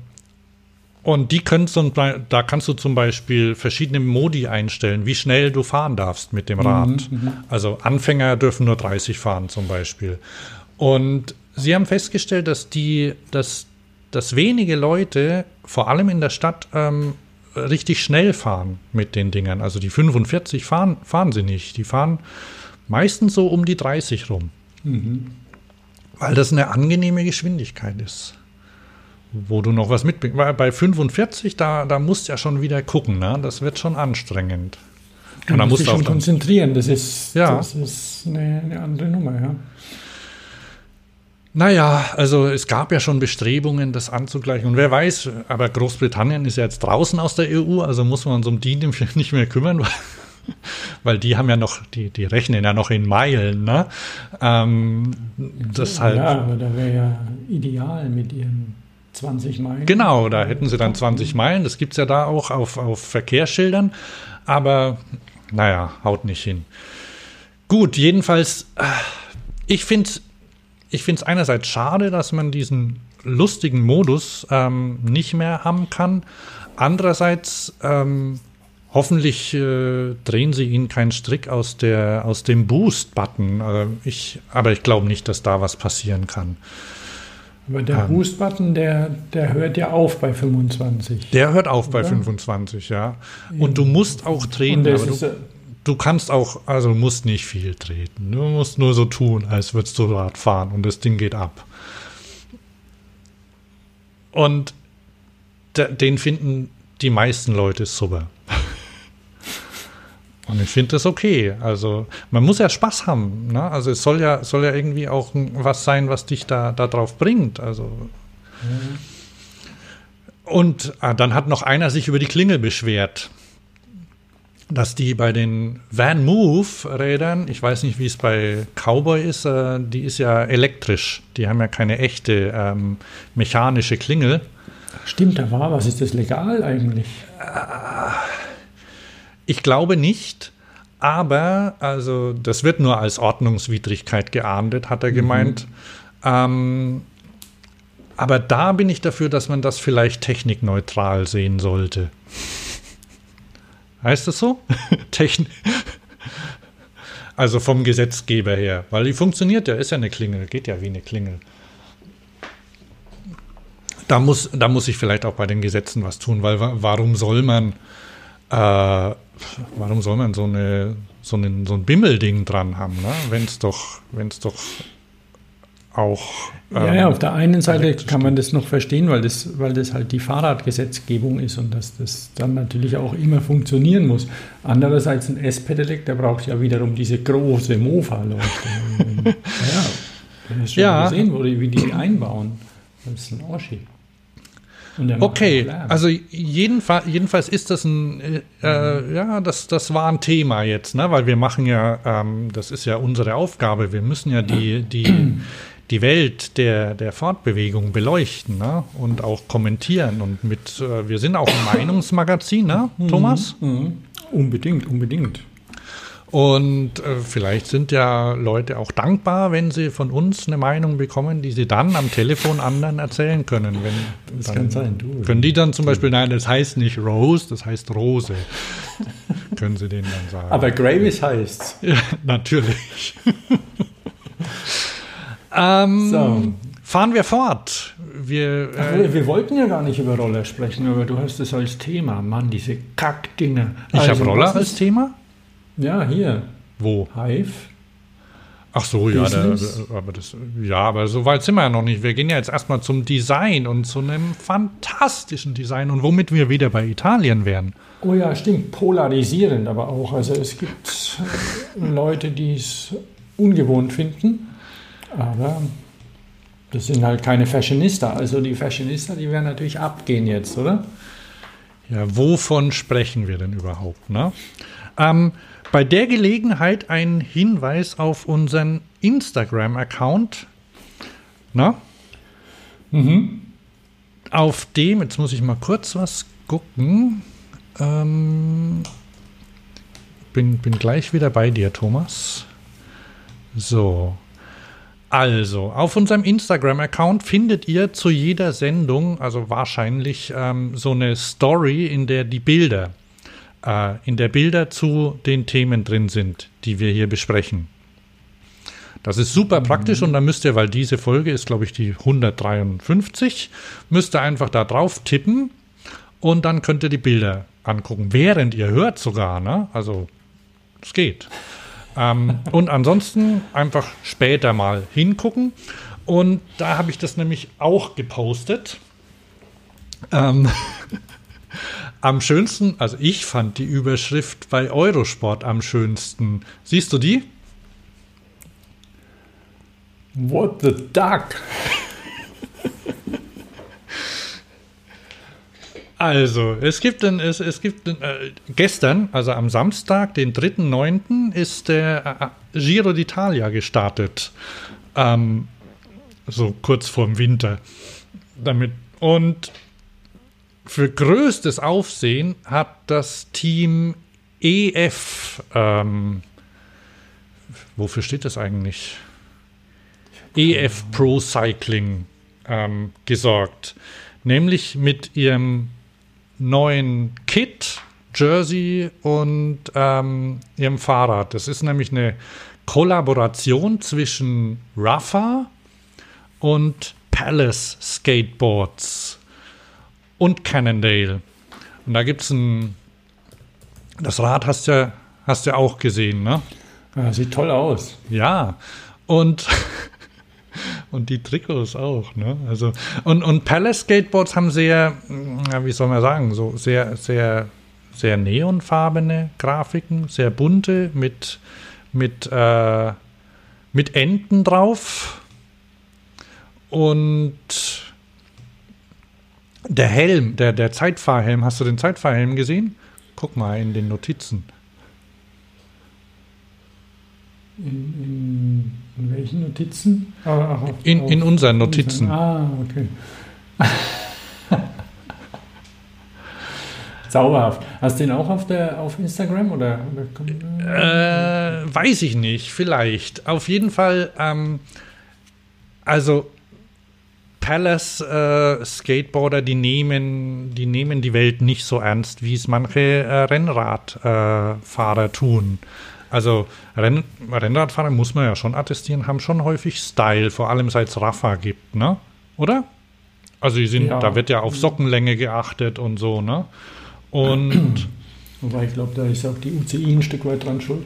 und die können zum, da kannst du zum Beispiel verschiedene Modi einstellen, wie schnell du fahren darfst mit dem Rad. Also Anfänger dürfen nur 30 fahren zum Beispiel. Und sie haben festgestellt, dass die, dass, dass wenige Leute, vor allem in der Stadt, ähm, richtig schnell fahren mit den Dingern. Also die 45 fahren, fahren sie nicht. Die fahren meistens so um die 30 rum. Weil das eine angenehme Geschwindigkeit ist. Wo du noch was mitbringst. Weil bei 45, da, da musst du ja schon wieder gucken, ne? Das wird schon anstrengend. Und da musst dich du schon konzentrieren. Das ist, Ja. das ist eine, eine andere Nummer, ja. Naja, also es gab ja schon Bestrebungen, das anzugleichen. Und wer weiß, aber Großbritannien ist ja jetzt draußen aus der EU, also muss man uns um die nicht mehr kümmern, weil, weil die haben ja noch, die, die rechnen ja noch in Meilen, ne? Ähm, deshalb. Ja, aber da wäre ja ideal mit ihren 20 Meilen. Genau, da hätten sie dann 20 Meilen. Das gibt es ja da auch auf, auf Verkehrsschildern. Aber naja, haut nicht hin. Gut, jedenfalls, äh, ich finde es einerseits schade, dass man diesen lustigen Modus ähm, nicht mehr haben kann. Andererseits, ähm, hoffentlich äh, drehen sie ihnen keinen Strick aus, der, aus dem Boost-Button. Äh, ich, aber ich glaube nicht, dass da was passieren kann. Aber der Ähm. Boost-Button, der, der hört ja auf bei 25. Der hört auf bei Oder? 25, ja. Und du musst auch Und treten, das ist, du, du kannst auch, also du musst nicht viel treten. Du musst nur so tun, als würdest du Rad fahren und das Ding geht ab. Und de- den finden die meisten Leute super. Und ich finde das okay. Also man muss ja Spaß haben. Ne? Also es soll ja, soll ja irgendwie auch was sein, was dich da, da drauf bringt. Also. Mhm. Und ah, dann hat noch einer sich über die Klingel beschwert, dass die bei den Van Move Rädern, ich weiß nicht, wie es bei Cowboy ist, äh, die ist ja elektrisch. Die haben ja keine echte ähm, mechanische Klingel. Stimmt, da war was. Ist das legal eigentlich? Ich glaube nicht. Aber, also, das wird nur als Ordnungswidrigkeit geahndet, hat er mhm. gemeint. Ähm, aber da bin ich dafür, dass man das vielleicht technikneutral sehen sollte. Heißt das so? Technik. Also vom Gesetzgeber her. Weil die funktioniert ja, ist ja eine Klingel, geht ja wie eine Klingel. Da muss, da muss ich vielleicht auch bei den Gesetzen was tun, weil warum soll man, äh, warum soll man so, eine, so, einen, so ein Bimmelding dran haben, ne? wenn es doch, wenn's doch auch. Ähm, ja, ja, auf der einen Seite kann man das noch verstehen, weil das, weil das halt die Fahrradgesetzgebung ist und dass das dann natürlich auch immer funktionieren muss. Andererseits ein S-Pedelec, der braucht ja wiederum diese große Mofa-Leuchte. ja, du hast schon ja. gesehen, die, wie die einbauen. Das ist ein Oschi. Okay, also jedenfalls, jedenfalls ist das ein, äh, mhm. ja, das, das war ein Thema jetzt, ne? weil wir machen ja, ähm, das ist ja unsere Aufgabe, wir müssen ja die, die, die Welt der, der Fortbewegung beleuchten ne? und auch kommentieren. Und mit, äh, wir sind auch ein Meinungsmagazin, ne, mhm. Thomas? Mhm. Unbedingt, unbedingt. Und äh, vielleicht sind ja Leute auch dankbar, wenn sie von uns eine Meinung bekommen, die sie dann am Telefon anderen erzählen können. Wenn, das kann sein, du. Können die dann zum Beispiel, nein, das heißt nicht Rose, das heißt Rose. können sie denen dann sagen. Aber Gravis heißt Ja, natürlich. Ähm, so. Fahren wir fort. Wir, Ach, äh, wir wollten ja gar nicht über Roller sprechen, aber du hast es als Thema. Mann, diese Kackdinger. Ich also, habe Roller als Thema? Ja, hier. Wo? Hive. Ach so, ja, da, aber das, ja, aber so weit sind wir ja noch nicht. Wir gehen ja jetzt erstmal zum Design und zu einem fantastischen Design und womit wir wieder bei Italien wären. Oh ja, stimmt, polarisierend aber auch. Also es gibt Leute, die es ungewohnt finden aber das sind halt keine Fashionista. Also die Fashionista, die werden natürlich abgehen jetzt, oder? Ja, wovon sprechen wir denn überhaupt? Ne? Ähm, bei der Gelegenheit ein Hinweis auf unseren Instagram-Account. Mhm. Auf dem, jetzt muss ich mal kurz was gucken. Ähm, bin, bin gleich wieder bei dir, Thomas. So, also, auf unserem Instagram-Account findet ihr zu jeder Sendung, also wahrscheinlich ähm, so eine Story, in der die Bilder, äh, in der Bilder zu den Themen drin sind, die wir hier besprechen. Das ist super praktisch und dann müsst ihr, weil diese Folge ist, glaube ich, die 153, müsst ihr einfach da drauf tippen und dann könnt ihr die Bilder angucken, während ihr hört sogar, ne? Also, es geht. Ähm, und ansonsten einfach später mal hingucken. Und da habe ich das nämlich auch gepostet. Ähm, am schönsten, also ich fand die Überschrift bei Eurosport am schönsten. Siehst du die? What the duck? Also, es gibt, ein, es, es gibt ein, äh, gestern, also am Samstag, den 3.9., ist der äh, Giro d'Italia gestartet. Ähm, so kurz vorm Winter. Damit. Und für größtes Aufsehen hat das Team EF, ähm, wofür steht das eigentlich? EF Pro Cycling ähm, gesorgt. Nämlich mit ihrem neuen Kit, Jersey und ähm, ihrem Fahrrad. Das ist nämlich eine Kollaboration zwischen Rafa und Palace Skateboards und Cannondale. Und da gibt es ein. Das Rad hast du ja, hast ja auch gesehen, ne? Ja, sieht toll aus. Ja. Und und die Trikots auch, ne? Also, und, und Palace Skateboards haben sehr, wie soll man sagen, so sehr, sehr sehr neonfarbene Grafiken, sehr bunte mit, mit, äh, mit Enten drauf. Und der Helm, der, der Zeitfahrhelm, hast du den Zeitfahrhelm gesehen? Guck mal in den Notizen. In, in, in welchen Notizen? Ah, ach, in, in unseren Notizen. Ah, okay. Zauberhaft. Hast du den auch auf, der, auf Instagram oder? oder äh, weiß ich nicht, vielleicht. Auf jeden Fall, ähm, also Palace äh, Skateboarder, die nehmen, die nehmen die Welt nicht so ernst, wie es manche äh, Rennradfahrer tun. Also Renn Rennradfahrer muss man ja schon attestieren, haben schon häufig Style, vor allem seit es Rafa gibt, ne? Oder? Also die sind, ja. da wird ja auf Sockenlänge geachtet und so, ne? Und Wobei ich glaube, da ist auch die UCI ein Stück weit dran schuld.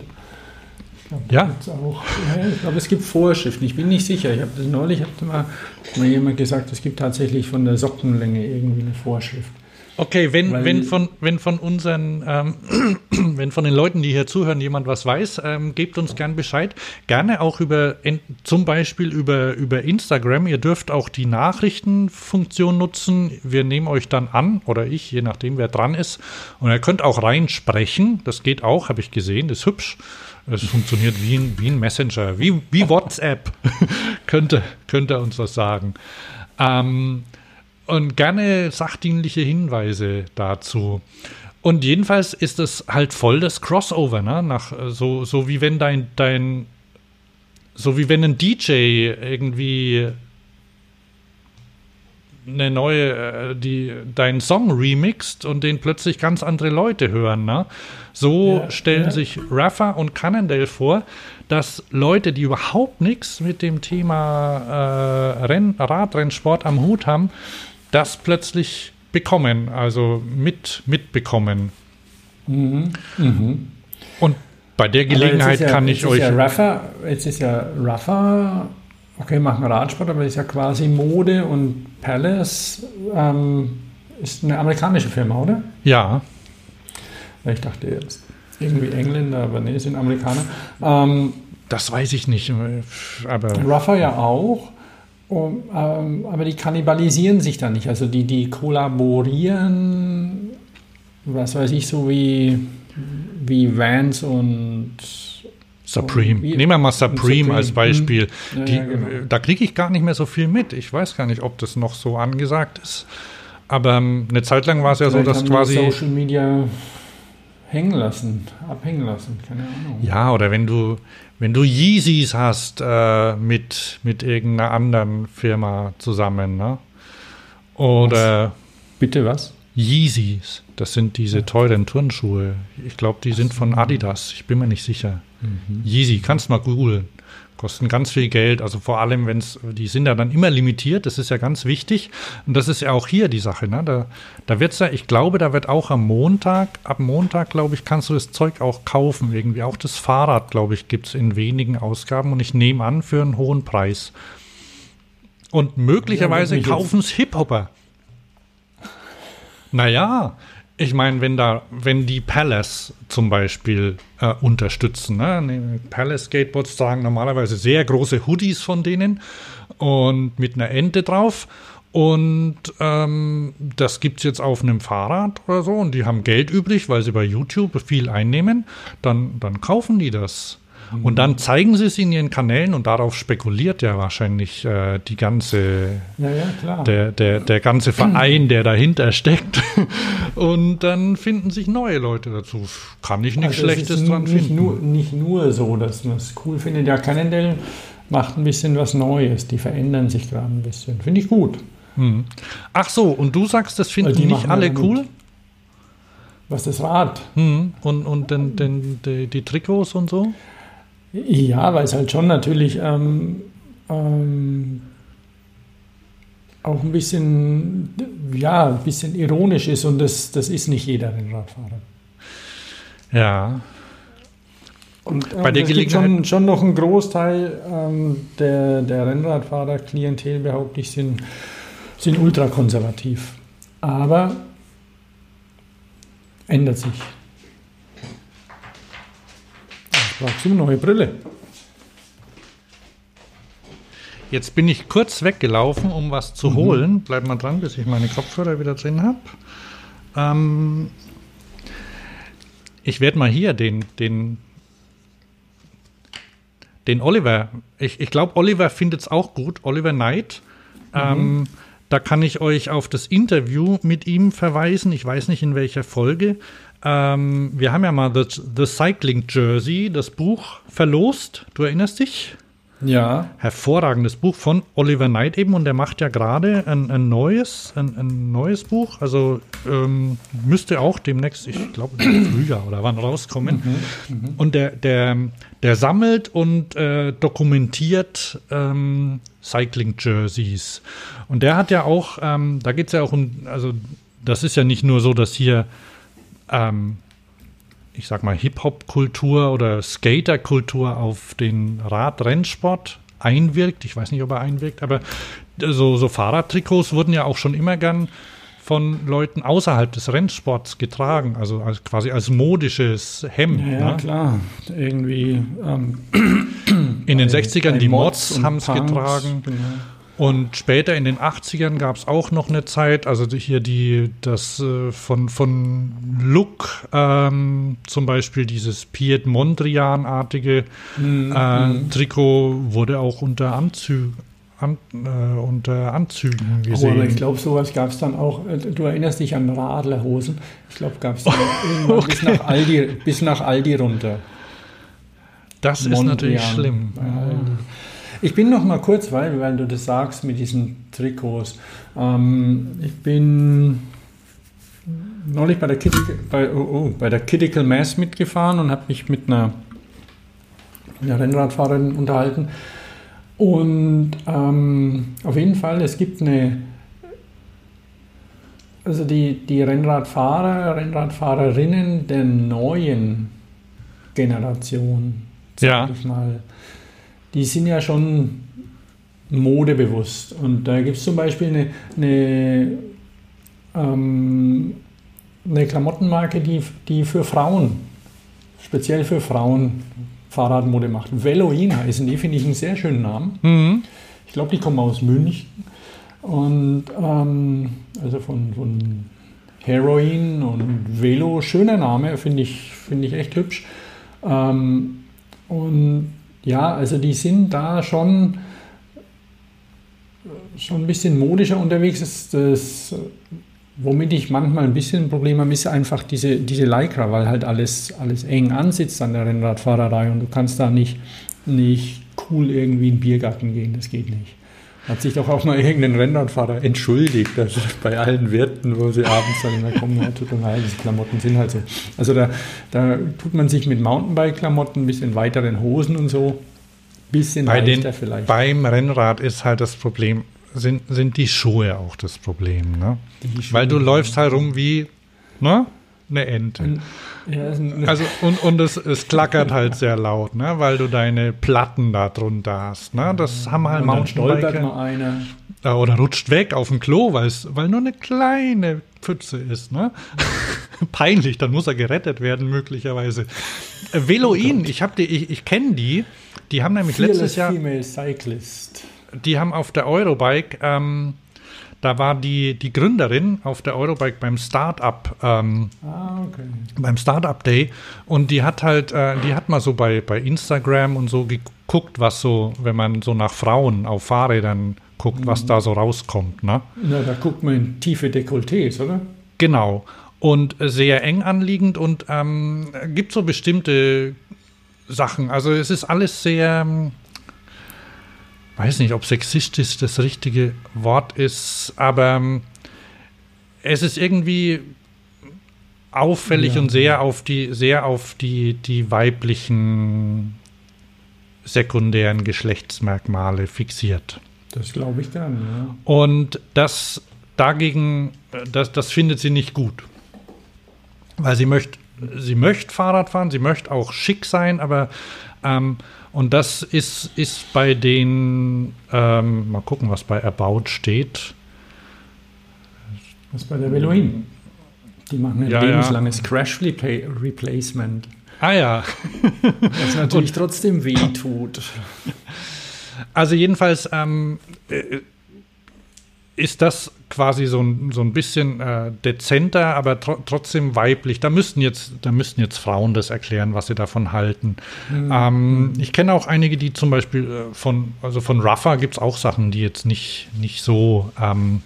Glaub, ja. Auch, glaube, es gibt Vorschriften. Ich bin nicht sicher. Ich habe das neulich hat mal, mal jemand gesagt, es gibt tatsächlich von der Sockenlänge irgendwie eine Vorschrift. Okay, wenn, wenn, von, wenn von unseren, ähm, wenn von den Leuten, die hier zuhören, jemand was weiß, ähm, gebt uns gern Bescheid. Gerne auch über, zum Beispiel über, über Instagram. Ihr dürft auch die Nachrichtenfunktion nutzen. Wir nehmen euch dann an, oder ich, je nachdem, wer dran ist. Und ihr könnt auch reinsprechen. Das geht auch, habe ich gesehen. Das ist hübsch. Es funktioniert wie ein, wie ein Messenger, wie, wie WhatsApp. könnte, könnte uns was sagen. Ähm, und gerne sachdienliche Hinweise dazu. Und jedenfalls ist es halt voll das Crossover, ne? Nach, so, so wie wenn dein, dein, so wie wenn ein DJ irgendwie eine neue, äh, die deinen Song remixt und den plötzlich ganz andere Leute hören. Ne? So ja, stellen ja. sich Rafa und Cannondale vor, dass Leute, die überhaupt nichts mit dem Thema äh, Renn, Radrennsport am Hut haben, das plötzlich bekommen, also mit, mitbekommen. Mhm. Mhm. Und bei der Gelegenheit ja, kann ich euch. Ja Rafa, jetzt ist ja Rafa, okay, machen Radsport, aber ist ja quasi Mode und Palace ähm, ist eine amerikanische Firma, oder? Ja. Ich dachte jetzt irgendwie Engländer, aber nee, sind Amerikaner. Ähm, das weiß ich nicht. Aber Rafa ja auch. Um, ähm, aber die kannibalisieren sich dann nicht. Also die, die kollaborieren, was weiß ich, so wie, wie Vans und Supreme. Wie, Nehmen wir mal Supreme, Supreme. als Beispiel. Ja, die, ja, genau. Da kriege ich gar nicht mehr so viel mit. Ich weiß gar nicht, ob das noch so angesagt ist. Aber ähm, eine Zeit lang war es ja Vielleicht so, dass quasi. Social Media hängen lassen, abhängen lassen, keine Ahnung. Ja, oder wenn du, wenn du Yeezys hast äh, mit, mit irgendeiner anderen Firma zusammen, ne? Oder. Was? Bitte was? Yeezys. Das sind diese teuren Turnschuhe. Ich glaube, die sind von Adidas. Ich bin mir nicht sicher. Mhm. Yeezy, kannst mal googeln kosten ganz viel Geld. Also vor allem, wenn es, die sind ja dann immer limitiert, das ist ja ganz wichtig. Und das ist ja auch hier die Sache. Ne? Da, da wird es ja, ich glaube, da wird auch am Montag, ab Montag, glaube ich, kannst du das Zeug auch kaufen. Irgendwie auch das Fahrrad, glaube ich, gibt es in wenigen Ausgaben und ich nehme an für einen hohen Preis. Und möglicherweise ja, kaufen es Hip-Hopper. Naja, ich meine, wenn da, wenn die Palace zum Beispiel äh, unterstützen, ne? Palace Skateboards tragen normalerweise sehr große Hoodies von denen und mit einer Ente drauf. Und ähm, das gibt es jetzt auf einem Fahrrad oder so und die haben Geld übrig, weil sie bei YouTube viel einnehmen, dann, dann kaufen die das. Und dann zeigen sie es in ihren Kanälen und darauf spekuliert ja wahrscheinlich äh, die ganze, ja, ja, Der, der, der ganze Verein, der dahinter steckt. und dann finden sich neue Leute dazu. Kann ich nichts also Schlechtes dran nicht finden. Nur, nicht nur so, dass man es cool findet. Ja, Cannondale macht ein bisschen was Neues. Die verändern sich gerade ein bisschen. Finde ich gut. Hm. Ach so, und du sagst, das finden die nicht alle cool? Was das Rad? Hm. Und, und den, den, die, die Trikots und so? Ja, weil es halt schon natürlich ähm, ähm, auch ein bisschen, ja, ein bisschen ironisch ist und das, das ist nicht jeder Rennradfahrer. Ja. Und ähm, Bei der es gibt schon, schon noch ein Großteil ähm, der, der Rennradfahrer-Klientel, behaupte ich, sind, sind ultrakonservativ. Aber ändert sich. Jetzt brauchst du eine neue Brille. Jetzt bin ich kurz weggelaufen, um was zu holen. Bleib mal dran, bis ich meine Kopfhörer wieder drin habe. Ähm, ich werde mal hier den, den, den Oliver, ich, ich glaube, Oliver findet es auch gut, Oliver Knight. Ähm, da kann ich euch auf das Interview mit ihm verweisen. Ich weiß nicht in welcher Folge. Ähm, wir haben ja mal The, The Cycling Jersey, das Buch, verlost. Du erinnerst dich? Ja. hervorragendes Buch von Oliver Knight eben und der macht ja gerade ein, ein neues, ein, ein neues Buch. Also ähm, müsste auch demnächst, ich glaube im Frühjahr oder wann rauskommen. Und der, der, der sammelt und äh, dokumentiert ähm, Cycling Jerseys. Und der hat ja auch, ähm, da geht es ja auch um, also das ist ja nicht nur so, dass hier ähm, ich sag mal, Hip-Hop-Kultur oder Skater-Kultur auf den Radrennsport einwirkt. Ich weiß nicht, ob er einwirkt, aber so, so Fahrradtrikots wurden ja auch schon immer gern von Leuten außerhalb des Rennsports getragen, also als, quasi als modisches Hemd. Ja, ne? klar. Irgendwie. Ähm, In den bei- 60ern, bei die Mods haben es getragen. Genau. Und später in den 80ern gab es auch noch eine Zeit, also hier die, das äh, von, von Look, ähm, zum Beispiel dieses Piet Mondrian-artige Mhm, äh, Trikot wurde auch unter, Anzü an, äh, unter Anzügen Oh, aber ich gesehen. glaube, sowas gab es dann auch. äh, Du erinnerst dich an Radlerhosen. Ich glaube, gab es dann irgendwann bis, nach Aldi, bis nach Aldi runter. das ist Mondrian natürlich schlimm. Aldi. Ich bin noch mal kurz, weil, weil du das sagst mit diesen Trikots. Ähm, ich bin neulich bei der, Critical, bei, oh, oh, bei der Critical Mass mitgefahren und habe mich mit einer, einer Rennradfahrerin unterhalten. Und ähm, auf jeden Fall, es gibt eine, also die, die Rennradfahrer, Rennradfahrerinnen der neuen Generation, sag Ja. ich mal, die sind ja schon modebewusst. Und da gibt es zum Beispiel eine, eine, ähm, eine Klamottenmarke, die, die für Frauen, speziell für Frauen, Fahrradmode macht. Veloin heißen die, finde ich einen sehr schönen Namen. Mhm. Ich glaube, die kommen aus München. Und ähm, also von, von Heroin und Velo, schöner Name, finde ich, finde ich echt hübsch. Ähm, und ja, also die sind da schon, schon ein bisschen modischer unterwegs. Das, das, womit ich manchmal ein bisschen ein Problem habe, ist einfach diese, diese Lycra, weil halt alles, alles eng ansitzt an der Rennradfahrerei und du kannst da nicht, nicht cool irgendwie in den Biergarten gehen, das geht nicht. Hat sich doch auch mal irgendein Rennradfahrer entschuldigt, dass bei allen Wirten, wo sie abends dann immer kommen, ja, tut mir leid, die Klamotten sind halt so. Also da, da tut man sich mit Mountainbike-Klamotten, ein bisschen weiteren Hosen und so, bisschen Bei den, vielleicht. beim Rennrad ist halt das Problem, sind, sind die Schuhe auch das Problem. Ne? Weil du läufst halt rum wie ne? eine Ente. Ja, Also und, und es, es klackert halt sehr laut, ne? weil du deine Platten da drunter hast. Ne? Das haben halt und dann stolpert Mountainbiker. mal einer. Äh, Oder rutscht weg auf dem Klo, weil nur eine kleine Pfütze ist. Ne? Peinlich, dann muss er gerettet werden möglicherweise. Äh, Veloin, ich, hab die- ich, ich kenne die. Die haben nämlich letztes Fearless Jahr, Female Cyclist. die haben auf der Eurobike, ähm, da war die, die Gründerin auf der Eurobike beim Start-up ähm, Ah, okay. beim Startup Day und die hat halt, äh, die hat mal so bei, bei Instagram und so geguckt, was so, wenn man so nach Frauen auf Fahrrädern guckt, was da so rauskommt, ne? Na, da guckt man in tiefe Dekolletés, oder? Genau. Und sehr eng anliegend und ähm, gibt so bestimmte Sachen. Also es ist alles sehr, weiß nicht, ob sexistisch das richtige Wort ist, aber ähm, es ist irgendwie auffällig Ja. und sehr auf die, sehr auf die, die weiblichen sekundären Geschlechtsmerkmale fixiert. Das glaube ich gern, ja. Und das dagegen, äh, das, das findet sie nicht gut. Weil sie möchte, sie möchte Fahrrad fahren, sie möchte auch schick sein, aber ähm, und das ist, ist bei den, ähm, mal gucken, was bei About steht. Was bei der Veloin. Die machen ein Ja, lebenslanges Crash Replacement. Ah ja. Das ist Crash Replacement. Ah ja. Das natürlich trotzdem weh tut. Also jedenfalls ähm, äh, ist das quasi so ein, so ein bisschen äh, dezenter, aber tro trotzdem weiblich. Da müssten, jetzt, da müssten jetzt Frauen das erklären, was sie davon halten. Ähm, ich kenne auch einige, die zum Beispiel äh, von, also von Rafa gibt es auch Sachen, die jetzt nicht, nicht so ähm,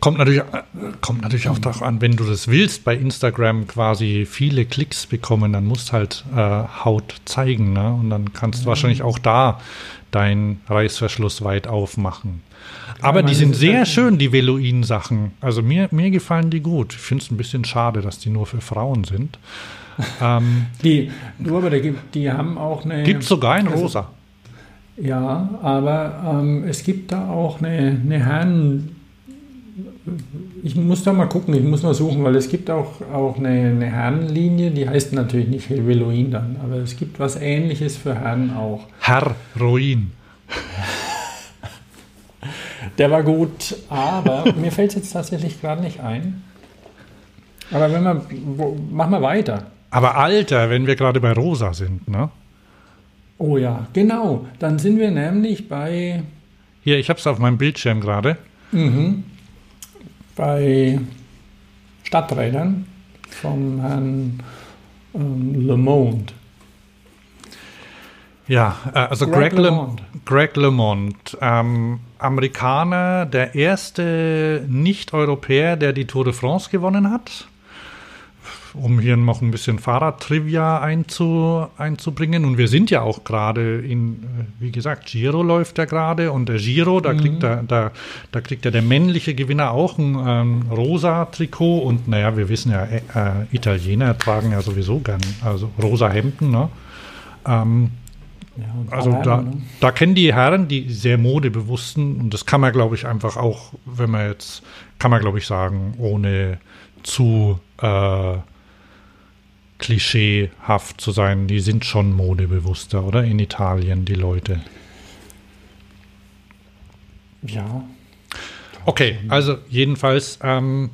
Kommt natürlich, äh, kommt natürlich auch darauf an, wenn du das willst, bei Instagram quasi viele Klicks bekommen, dann musst halt äh, Haut zeigen. Ne? Und dann kannst du wahrscheinlich auch da deinen Reißverschluss weit aufmachen. Aber die sind sehr halt- schön, die Veloin-Sachen. Also mir, mir gefallen die gut. Ich finde es ein bisschen schade, dass die nur für Frauen sind. ähm, Die, du, aber gibt, die haben auch eine. Gibt sogar in also- rosa. Ja, aber ähm, es gibt da auch eine, eine Herren. Ich muss da mal gucken, ich muss mal suchen, weil es gibt auch, auch eine, eine Herrenlinie, die heißt natürlich nicht Veloin dann, aber es gibt was ähnliches für Herren auch. Herr Ruin. Der war gut, aber mir fällt es jetzt tatsächlich gerade nicht ein. Aber wenn wir, wo, machen wir weiter. Aber Alter, wenn wir gerade bei rosa sind, ne? Oh ja, genau. Dann sind wir nämlich bei, Hier, ich habe es auf meinem Bildschirm gerade. bei Stadträdern vom Herrn ähm, Le Monde. Ja, äh, also Greg Greg, Le LeMond. Greg LeMond, ähm, Amerikaner, der erste Nicht-Europäer, der die Tour de France gewonnen hat. Um hier noch ein bisschen Fahrradtrivia einzu, einzubringen. Und wir sind ja auch gerade in, äh, wie gesagt, Giro läuft ja gerade und der Giro, da kriegt er, da, da kriegt ja der männliche Gewinner auch ein ähm, rosa Trikot und naja, wir wissen ja, äh, äh, Italiener tragen ja sowieso gern, also rosa Hemden, ne? Ähm, Ja, also Herren, da, ne? da kennen die Herren, die sehr modebewussten, und das kann man, glaube ich, einfach auch, wenn man jetzt, kann man, glaube ich, sagen, ohne zu äh, klischeehaft zu sein, die sind schon modebewusster, oder? In Italien, die Leute. Ja, Okay, also jedenfalls, ähm,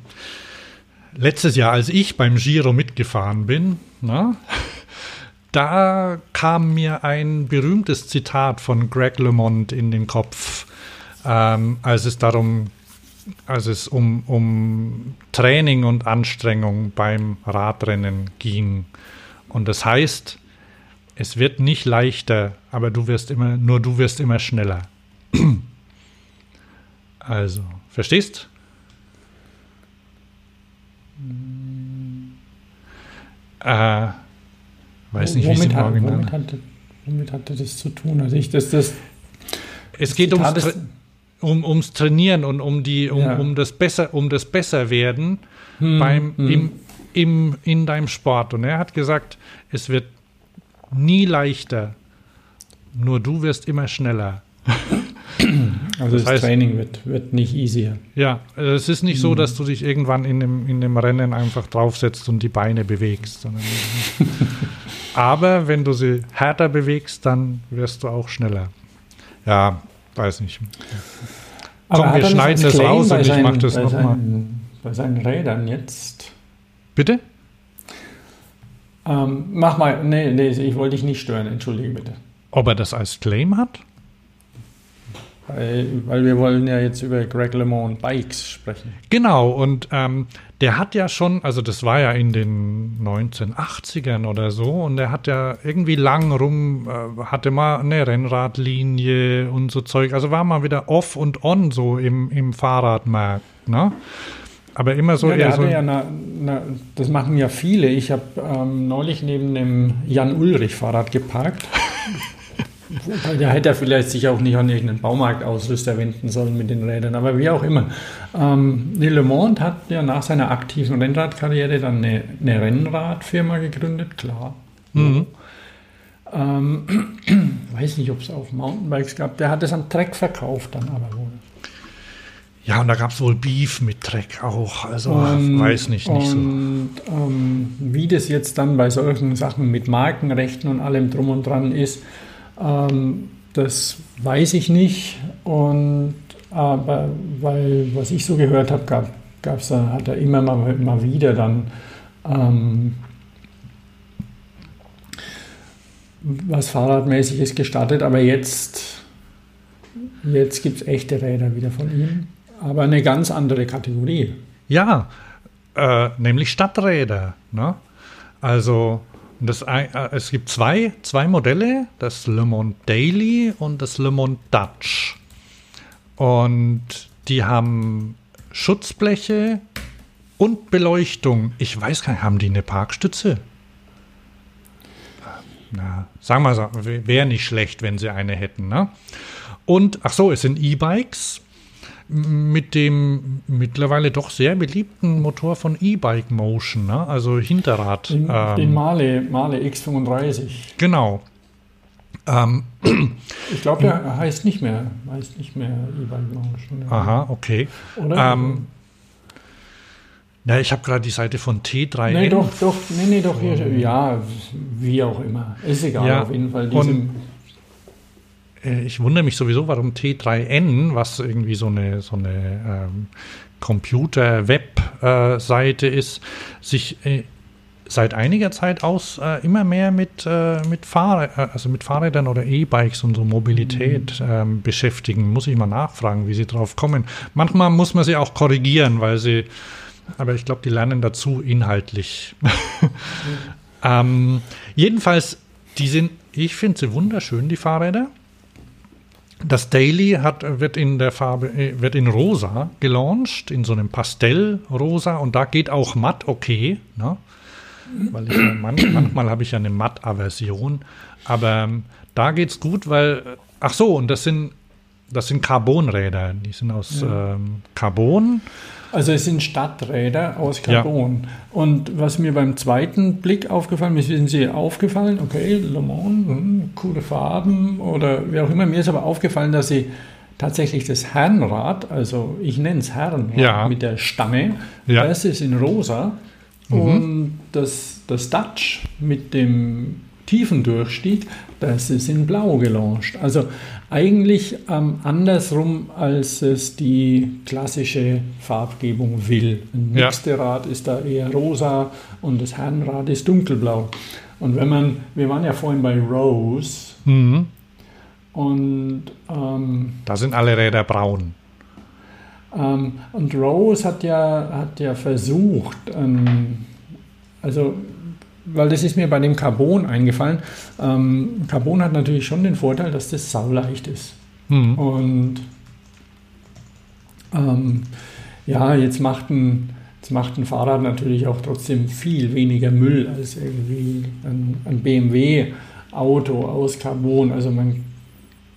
letztes Jahr, als ich beim Giro mitgefahren bin, na, da kam mir ein berühmtes Zitat von Greg LeMond in den Kopf, ähm, als es darum, als es um, um Training und Anstrengung beim Radrennen ging. Und das heißt, es wird nicht leichter, aber du wirst immer, nur du wirst immer schneller. Also, verstehst? Äh, weiß nicht, wie es womit, im hat, Original womit, hatte, womit hatte das zu tun? Also ich, das, das Es geht ums, Tra um, ums Trainieren und um die, um, Ja. um das besser, um das Besserwerden Hm, beim, hm. im, im, in deinem Sport. Und er hat gesagt, es wird nie leichter, nur du wirst immer schneller. also das das, heißt- Training wird, wird nicht easier. Ja, also es ist nicht so, dass du dich irgendwann in dem, in dem Rennen einfach draufsetzt und die Beine bewegst. Sondern Aber wenn du sie härter bewegst, dann wirst du auch schneller. Ja, weiß nicht. Komm, hat wir schneiden das raus und ich seinen- mach das bei noch mal. seinen- Bei seinen Rädern jetzt. Bitte? Ähm, mach mal, nee, nee, ich wollte dich nicht stören, entschuldige bitte. Ob er das als Claim hat? Weil, wir wollen ja jetzt über Greg LeMond Bikes sprechen. Genau, und ähm, der hat ja schon, also das war ja in den 1980ern oder so, und er hat ja irgendwie lang rum, äh, hatte mal eine Rennradlinie und so Zeug, also war mal wieder off und on so im, im Fahrradmarkt, ne? Aber immer so ja, eher so. ja na, na, das machen ja viele. Ich habe ähm, neulich neben dem Jan-Ulrich-Fahrrad geparkt. Wobei, der hätte ja vielleicht sich auch nicht an irgendeinen Baumarktausrüster wenden sollen mit den Rädern, aber wie auch immer. Ähm, Le Monde hat ja nach seiner aktiven Rennradkarriere dann eine, eine Rennradfirma gegründet, klar. Mhm. Ähm, weiß nicht, ob es auch Mountainbikes gab. Der hat es am Trek verkauft dann aber wohl. Ja, und da gab es wohl Beef mit Dreck auch, also Und- weiß nicht, nicht so. und, ähm, wie das jetzt dann bei solchen Sachen mit Markenrechten und allem drum und dran ist, ähm, das weiß ich nicht. Und aber weil, was ich so gehört habe, gab gab's da, hat er immer mal, mal wieder dann ähm, was Fahrradmäßiges gestartet, aber jetzt, jetzt gibt es echte Räder wieder von ihm, aber eine ganz andere Kategorie. Ja, äh, nämlich Stadträder. Ne? Also das, äh, es gibt zwei, zwei Modelle, das Le Monde Daily und das Le Monde Dutch. Und die haben Schutzbleche und Beleuchtung. Ich weiß gar nicht, haben die eine Parkstütze? Na, sagen wir so, wäre nicht schlecht, wenn sie eine hätten. Ne? Und, ach so, es sind E-Bikes mit dem mittlerweile doch sehr beliebten Motor von E-Bike Motion, ne? also Hinterrad. Den, ähm, den Male, Male X35. Genau. Ähm, Ich glaube, der heißt nicht mehr, heißt nicht mehr E-Bike Motion. ja. aha, okay. Oder? Ähm, na, ich habe gerade die Seite von T3N. nee, doch, doch, nee, nee, doch, hier, ja, wie auch immer. Ist egal, Ja, auf jeden Fall. und- Diesem, Äh, Ich wundere mich sowieso, warum T3N, was irgendwie so eine, so eine ähm, Computer-Web-Seite ist, sich äh, seit einiger Zeit aus äh, immer mehr mit, äh, mit, Fahrrad, äh, also mit Fahrrädern oder E-Bikes und so Mobilität ähm, beschäftigen. Muss ich mal nachfragen, wie sie drauf kommen. Manchmal muss man sie auch korrigieren, weil sie, aber ich glaube, die lernen dazu inhaltlich. ähm, jedenfalls, die sind, ich finde sie wunderschön, die Fahrräder. Das Daily hat, wird in der Farbe, äh, wird in rosa gelauncht, in so einem Pastellrosa und da geht auch matt okay, ne? Weil ich ja man, manchmal habe ich ja eine Matt-Aversion, aber ähm, da geht's gut, weil, ach so, und das sind, das sind Carbonräder, die sind aus ähm, Carbon. Also es sind Stadträder aus Ja. Carbon. Und was mir beim zweiten Blick aufgefallen ist, sind sie aufgefallen, okay, Le Mans, hm, coole Farben oder wie auch immer. Mir ist aber aufgefallen, dass sie tatsächlich das Herrenrad, also ich nenne es Herrenrad Ja. mit der Stange, Ja. Mhm. das ist in rosa. Und das, das Dutch mit dem tiefen Durchstieg, das ist in blau gelauncht. Also eigentlich ähm, andersrum, als es die klassische Farbgebung will. Ein Ja. Mixte-Rad ist da eher rosa und das Herrenrad ist dunkelblau. Und wenn man, wir waren ja vorhin bei Rose Mhm. und ähm, Da sind alle Räder braun. Ähm, und Rose hat ja, hat ja versucht, ähm, also, weil das ist mir bei dem Carbon eingefallen. Ähm, Carbon hat natürlich schon den Vorteil, dass das sauleicht ist. Mhm. Und ähm, ja, jetzt macht, ein, jetzt macht ein Fahrrad natürlich auch trotzdem viel weniger Müll als irgendwie ein, ein BMW-Auto aus Carbon. Also man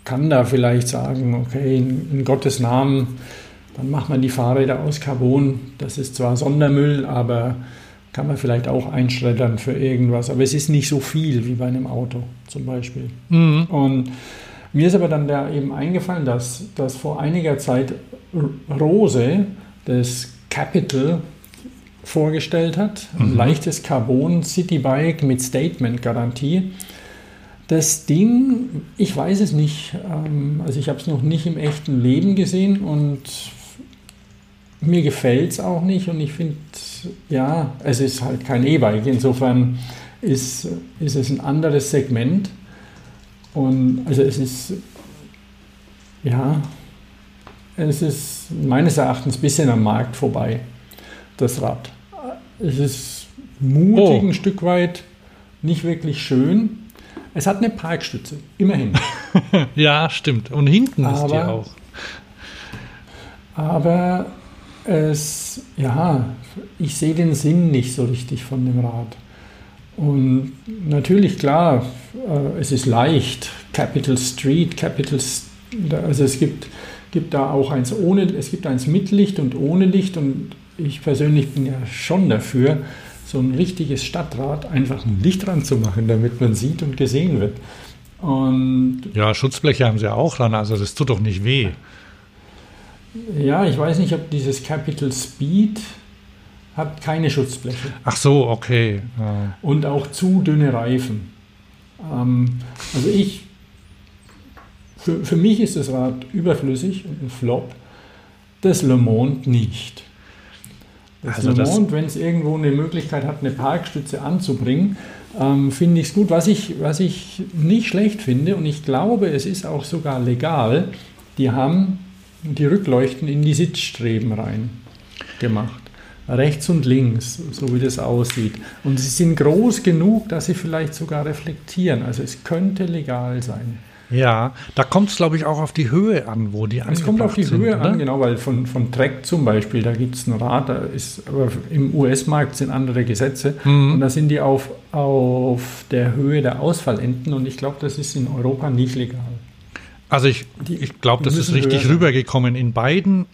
kann da vielleicht sagen, okay, in, in Gottes Namen, dann macht man die Fahrräder aus Carbon. Das ist zwar Sondermüll, aber kann man vielleicht auch einschreddern für irgendwas. Aber es ist nicht so viel wie bei einem Auto zum Beispiel. Mhm. Und mir ist aber dann da eben eingefallen, dass, dass vor einiger Zeit Rose das Capital vorgestellt hat. Ein leichtes Carbon Citybike mit Statement-Garantie. Das Ding, ich weiß es nicht, ähm, also ich habe es noch nicht im echten Leben gesehen und mir gefällt es auch nicht und ich finde, ja, es ist halt kein E-Bike. Insofern ist, ist es ein anderes Segment. Und also es ist, ja, es ist meines Erachtens ein bisschen am Markt vorbei, das Rad. Es ist mutig Oh. ein Stück weit, nicht wirklich schön. Es hat eine Parkstütze, immerhin. Ja, stimmt. Und hinten ist die Aber- auch. Aber es, ja, ich sehe den Sinn nicht so richtig von dem Rad. Und natürlich, klar, äh, es ist leicht. Capital Street, Capital, also es gibt, gibt da auch eins ohne, es gibt eins mit Licht und ohne Licht. Und ich persönlich bin ja schon dafür, so ein richtiges Stadtrad einfach ein Licht dran zu machen, damit man sieht und gesehen wird. Und Ja, Schutzbleche haben sie auch dran, also das tut doch nicht weh. Ja, ich weiß nicht, ob dieses Capital Speed hat keine Schutzbleche Ach so, okay. Ja. und auch zu dünne Reifen. Ähm, also ich, für, für mich ist das Rad überflüssig und ein Flop, das Le Monde nicht. Das Also Le Monde, wenn es irgendwo eine Möglichkeit hat, eine Parkstütze anzubringen, ähm, finde ich es gut. Was ich, was ich nicht schlecht finde, und ich glaube, es ist auch sogar legal, die haben die Rückleuchten in die Sitzstreben rein gemacht. Rechts und links, so wie das aussieht. Und sie sind groß genug, dass sie vielleicht sogar reflektieren. Also es könnte legal sein. Ja, da kommt es, glaube ich, auch auf die Höhe an, wo die Es kommt auf die angebracht Höhe sind, oder? an, genau, weil von, von Trek zum Beispiel, da gibt es ein Rad, da ist, aber im US-Markt sind andere Gesetze Mhm. und da sind die auf, auf der Höhe der Ausfallenden und ich glaube, das ist in Europa nicht legal. Also ich, ich glaube, das ist richtig rübergekommen. In beiden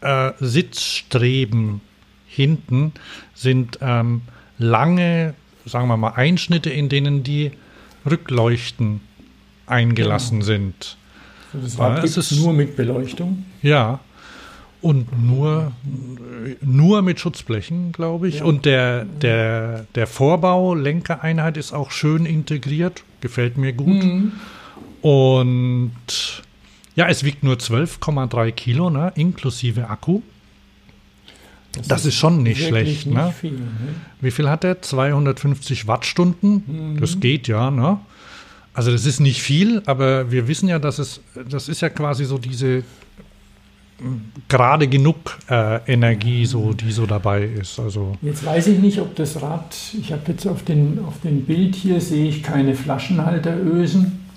äh, Sitzstreben hinten sind ähm, lange, sagen wir mal, Einschnitte, in denen die Rückleuchten eingelassen sind. Also das Ja, es gibt es ist- nur mit Beleuchtung. Ja. Und nur, nur mit Schutzblechen, glaube ich. Ja. Und der, der, der Vorbau, Lenkereinheit ist auch schön integriert. Gefällt mir gut. Mhm. Und ja, es wiegt nur 12,3 Kilo, ne, inklusive Akku. Das ist schon nicht schlecht, nicht ne? Viel, ne? Wie viel hat er? 250 Wattstunden. Das geht ja, ne? Also das ist nicht viel, aber wir wissen ja, dass es, das ist ja quasi so diese m, gerade genug äh, Energie, so, die so dabei ist. Also Jetzt weiß ich nicht, ob das Rad, ich habe jetzt auf den, auf dem Bild hier, sehe ich keine Flaschenhalterösen.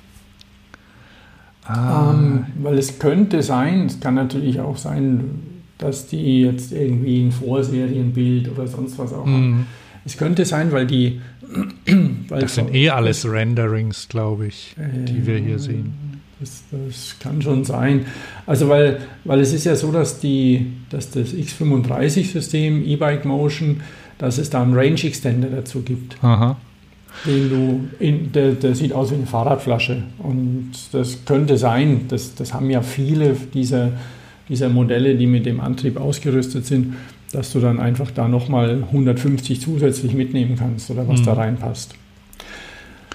Ah. Ähm, weil es könnte sein, es kann natürlich auch sein, dass die jetzt irgendwie ein Vorserienbild oder sonst was auch haben. mh, Es könnte sein, weil die. Weil das sind eh alles Renderings, glaube ich, die wir hier sehen. Das, das kann schon sein. Also weil, weil es ist ja so, dass, die, dass das X35-System, E-Bike Motion, dass es da einen Range Extender dazu gibt. Aha. Den du in, der, der sieht aus wie eine Fahrradflasche. Und das könnte sein, das, das haben ja viele dieser, dieser Modelle, die mit dem Antrieb ausgerüstet sind, dass du dann einfach da nochmal 150 zusätzlich mitnehmen kannst oder was Mhm. da reinpasst.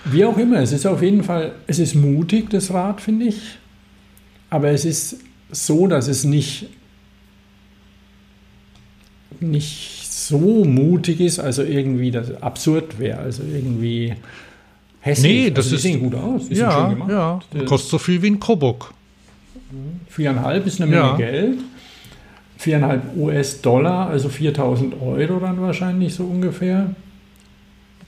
Wie auch immer, es ist auf jeden Fall, es ist mutig, das Rad, finde ich. Aber es ist so, dass es nicht, nicht so mutig ist, also irgendwie das absurd wäre, also irgendwie hässlich. Nee, das also ist- sehen gut aus, die sind Ja, schön gemacht. ja. Kostet so viel wie ein Kobok. Viereinhalb ist eine Menge Ja. Geld. Viereinhalb US-Dollar, also 4000 Euro dann wahrscheinlich so ungefähr.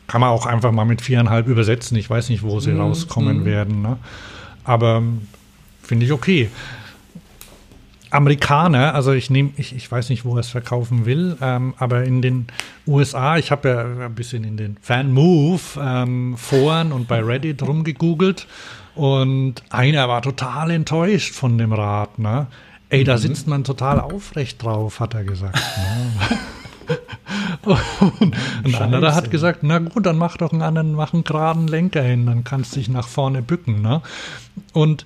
Kann man auch einfach mal mit viereinhalb übersetzen. Ich weiß nicht, wo sie Mhm, rauskommen mhm. werden. Ne? Aber ähm, finde ich okay. Amerikaner, also ich nehme, ich, ich weiß nicht, wo er es verkaufen will, ähm, aber in den USA, ich habe ja ein bisschen in den Fan-Move-Foren und bei Reddit rumgegoogelt und einer war total enttäuscht von dem Rad. Ne? Ey, Mhm. da sitzt man total aufrecht drauf, hat er gesagt. Ne? Und ein Scheiße. anderer hat gesagt, na gut, dann mach doch einen anderen, mach einen geraden Lenker hin, dann kannst du dich nach vorne bücken. Ne? Und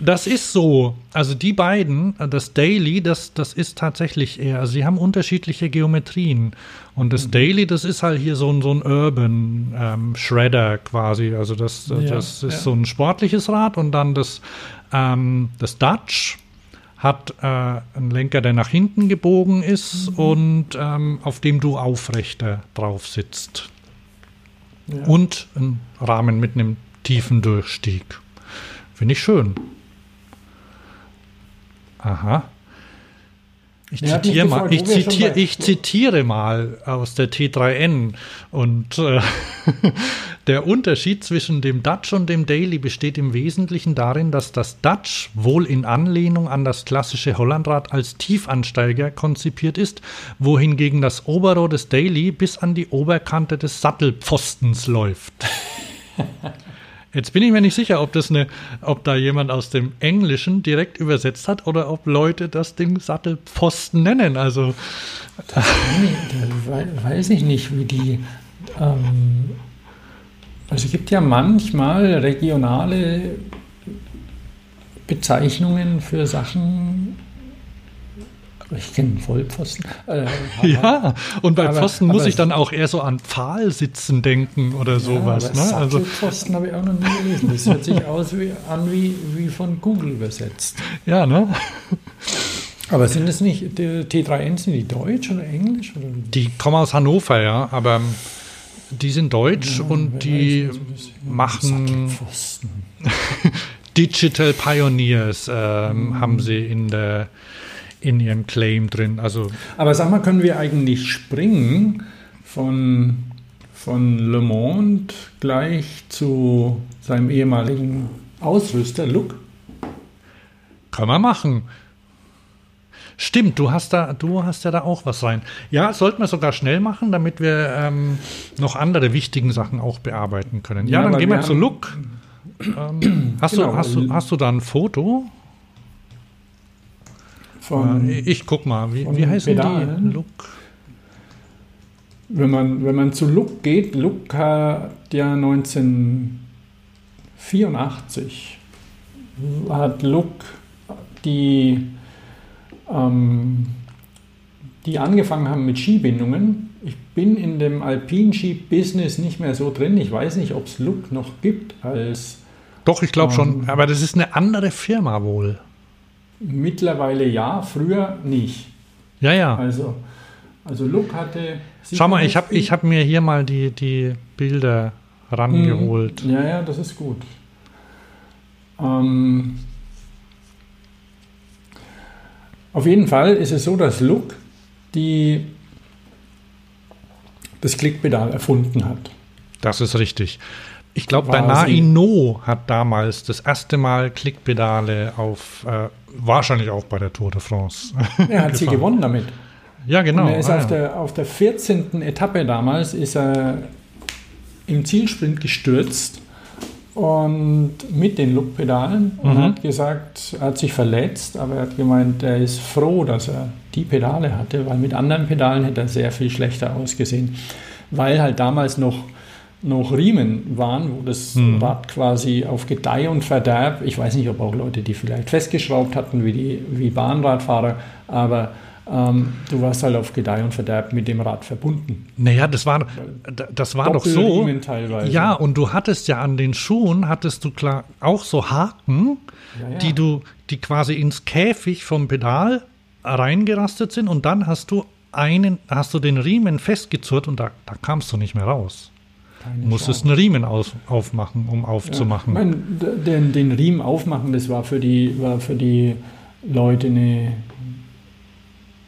das ist so. Also die beiden, das Daily, das, das ist tatsächlich eher, also sie haben unterschiedliche Geometrien. Und Mhm. das Daily, das ist halt hier so ein, so ein Urban ähm, Shredder quasi. Also das, Ja, das ist ja. so ein sportliches Rad und dann das, ähm, das Dutch hat äh, einen Lenker, der nach hinten gebogen ist Mhm. und ähm, auf dem du aufrechter drauf sitzt. Ja. Und ein Rahmen mit einem tiefen Durchstieg. Finde ich schön. Aha. Ich mich zitiere mal, ich, zitiere, ich zitiere mal aus der T3N. Und äh, der Unterschied zwischen dem Dutch und dem Daily besteht im Wesentlichen darin, dass das Dutch wohl in Anlehnung an das klassische Hollandrad als Tiefansteiger konzipiert ist, wohingegen das Oberrohr des Daily bis an die Oberkante des Sattelpfostens läuft. Jetzt bin ich mir nicht sicher, ob das eine, ob da jemand aus dem Englischen direkt übersetzt hat oder ob Leute das Ding Sattelpfosten nennen. Also Nee, da wei- weiß ich nicht, wie die. Ähm, also es gibt ja manchmal regionale Bezeichnungen für Sachen. Ich kenne Vollpfosten. Äh, ja, und bei Aber- Pfosten muss ich dann auch eher so an Pfahlsitzen denken oder sowas. aber ne? Also Sattelpfosten habe ich auch noch nie gelesen. Das hört sich aus wie, an wie, wie von Google übersetzt. ja, ne? Aber sind es nicht, die T3N, sind die deutsch oder englisch? Oder? Die kommen aus Hannover, ja, aber die sind deutsch Ja, und die machen. Digital Pioneers, ähm, Mhm. haben sie in, der, in ihrem Claim drin. Also Aber sag mal, können wir eigentlich springen von, von Le Monde gleich zu seinem ehemaligen Ausrüster, Look? Können wir machen. Stimmt, du hast da, du hast ja da auch was rein. Ja, sollten wir sogar schnell machen, damit wir ähm, noch andere wichtigen Sachen auch bearbeiten können. Ja, Ja, dann gehen wir wir zu Look. Ähm, hast, Genau, du, hast, du, hast du da ein Foto? Von, Äh, ich guck mal, wie, wie heißen Pedalen? die? Look. wenn, man, wenn man zu Look geht, Look hat ja 1984 hat Look die, ähm, die angefangen haben mit Skibindungen. Ich bin in dem Alpinski-Business nicht mehr so drin. Ich weiß nicht, ob es Look noch gibt als Doch, ich glaube schon, Ähm. aber das ist eine andere Firma wohl. Mittlerweile ja, früher nicht. Ja, ja. Also, also Look hatte. Schau mal, ich habe ich hab mir hier mal die, die Bilder rangeholt. Mhm. Ja, ja, das ist gut. Ähm, auf jeden Fall ist es so, dass Look die das Klickpedal erfunden hat. Das ist richtig. Ich glaube, War Dana sie- Ino hat damals das erste Mal Klickpedale auf, äh, wahrscheinlich auch bei der Tour de France. Er hat sie gewonnen damit. Ja, genau. Und er ist Ah, auf, ja. der, auf der 14. Etappe damals ist er im Zielsprint gestürzt und mit den Look-Pedalen und Mhm. hat gesagt, er hat sich verletzt, aber er hat gemeint, er ist froh, dass er die Pedale hatte, weil mit anderen Pedalen hätte er sehr viel schlechter ausgesehen, weil halt damals noch noch Riemen waren, wo das Mhm. Rad quasi auf Gedeih und Verderb, ich weiß nicht, ob auch Leute die vielleicht festgeschraubt hatten, wie die wie Bahnradfahrer, aber ähm, du warst halt auf Gedeih und Verderb mit dem Rad verbunden. Naja, das war, das war doch so. Teilweise. Ja, und du hattest ja an den Schuhen, hattest du klar auch so Haken, Ja, ja. die du, die quasi ins Käfig vom Pedal reingerastet sind und dann hast du einen, hast du den Riemen festgezurrt und da, da kamst du nicht mehr raus. Musstest einen Riemen aus, aufmachen, um Ja. aufzumachen. Ich meine, den, den Riemen aufmachen, das war für die, war für die Leute eine,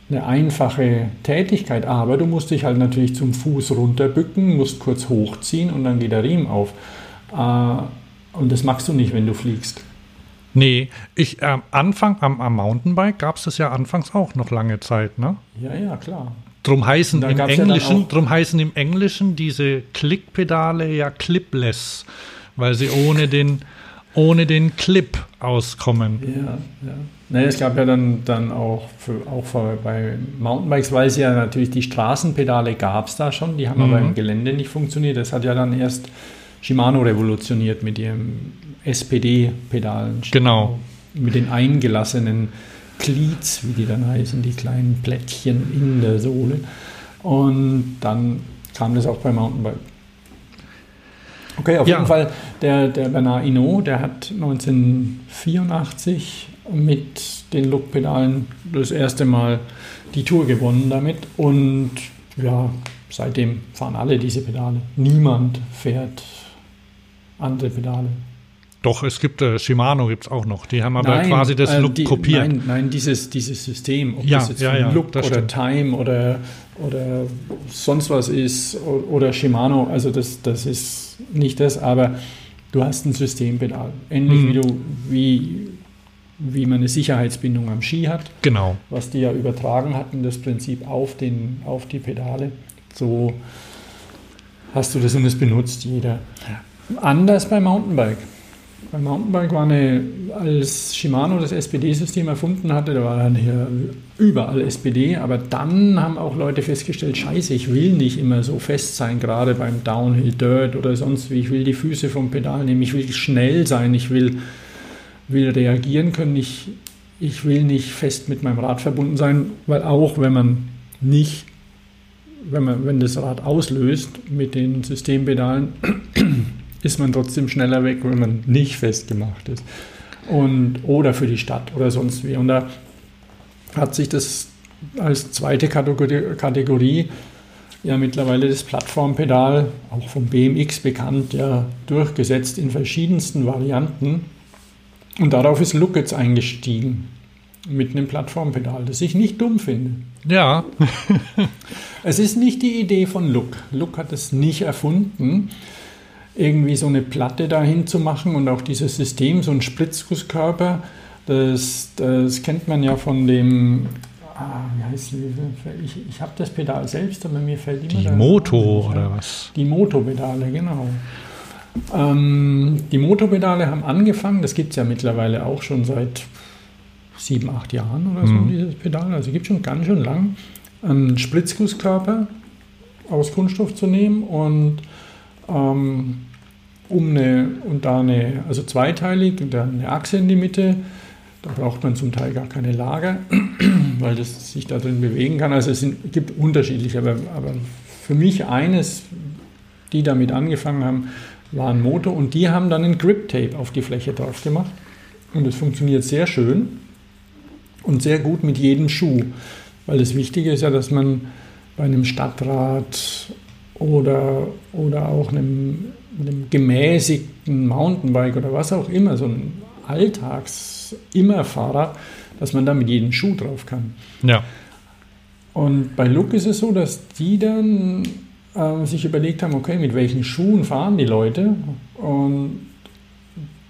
eine einfache Tätigkeit, aber du musst dich halt natürlich zum Fuß runterbücken, musst kurz hochziehen und dann geht der Riemen auf. Äh, Und das machst du nicht, wenn du fliegst. Nee, ich am Anfang am, am Mountainbike gab es das ja anfangs auch noch lange Zeit, ne? Ja, ja, klar. Drum heißen im ja Englischen, auch- drum heißen im Englischen diese Klickpedale ja clipless, weil sie ohne den ohne den Clip auskommen. Ja, ja. Naja, es gab ja dann, dann auch, für, auch für, bei Mountainbikes, weil es ja natürlich die Straßenpedale gab es da schon, die haben aber Mhm. im Gelände nicht funktioniert. Das hat ja dann erst Shimano revolutioniert mit ihrem SPD-Pedalen. Genau. Mit den eingelassenen Cleats, wie die dann heißen, die kleinen Plättchen in der Sohle. Und dann kam das auch bei Mountainbike. Okay, auf Ja. jeden Fall, der, der Bernard Hinault, der hat 1984 mit den Look-Pedalen das erste Mal die Tour gewonnen damit. Und ja, seitdem fahren alle diese Pedale. Niemand fährt andere Pedale. Doch, es gibt äh, Shimano gibt es auch noch. Die haben aber Nein, quasi das äh, Look die, kopiert. Nein, nein dieses, dieses System, ob Ja, das jetzt ja, ja, Look oder stimmt. Time oder, oder sonst was ist oder Shimano, also das, das ist nicht das, aber du hast ein Systempedal. Ähnlich Mhm. wie du, wie, wie man eine Sicherheitsbindung am Ski hat, Genau. was die ja übertragen hatten, das Prinzip auf, den, auf die Pedale. So hast du das und das benutzt jeder. Anders beim Mountainbike. Beim Mountainbike war eine, als Shimano das SPD-System erfunden hatte, da war dann hier überall SPD, aber dann haben auch Leute festgestellt, scheiße, ich will nicht immer so fest sein, gerade beim Downhill Dirt oder sonst wie, ich will die Füße vom Pedal nehmen, ich will schnell sein, ich will, will reagieren können, ich, ich will nicht fest mit meinem Rad verbunden sein, weil auch wenn man nicht, wenn, man, wenn das Rad auslöst mit den Systempedalen, ist man trotzdem schneller weg, wenn man nicht festgemacht ist. Und, oder für die Stadt oder sonst wie. Und da hat sich das als zweite Kategorie, Kategorie ja mittlerweile das Plattformpedal, auch vom BMX bekannt, ja durchgesetzt in verschiedensten Varianten. Und darauf ist Look jetzt eingestiegen mit einem Plattformpedal, das ich nicht dumm finde. Ja. es ist nicht die Idee von Look. Look hat es nicht erfunden, irgendwie so eine Platte dahin zu machen und auch dieses System, so ein Spritzgusskörper, das, das kennt man ja von dem ah, wie heißt die? Ich, ich habe das Pedal selbst, aber mir fällt immer Die Moto oder was? Die Moto-Pedale, genau. Ähm, die Moto-Pedale haben angefangen, das gibt es ja mittlerweile auch schon seit sieben, acht Jahren oder so, mhm. dieses Pedal. Also gibt schon ganz schön lang, einen Spritzgusskörper aus Kunststoff zu nehmen und ähm, um eine, und da eine, also zweiteilig und dann eine Achse in die Mitte. Da braucht man zum Teil gar keine Lager, weil das sich da drin bewegen kann. Also es sind, gibt unterschiedliche, aber, aber für mich eines, die damit angefangen haben, war ein Motor und die haben dann ein Grip Tape auf die Fläche drauf gemacht. Und es funktioniert sehr schön und sehr gut mit jedem Schuh. Weil das Wichtige ist ja, dass man bei einem Stadtrad oder, oder auch einem, einem gemäßigten Mountainbike oder was auch immer, so ein Alltags-Immer-Fahrrad, dass man da mit jedem Schuh drauf kann. Ja. Und bei Look ist es so, dass die dann äh, sich überlegt haben, okay, mit welchen Schuhen fahren die Leute? Und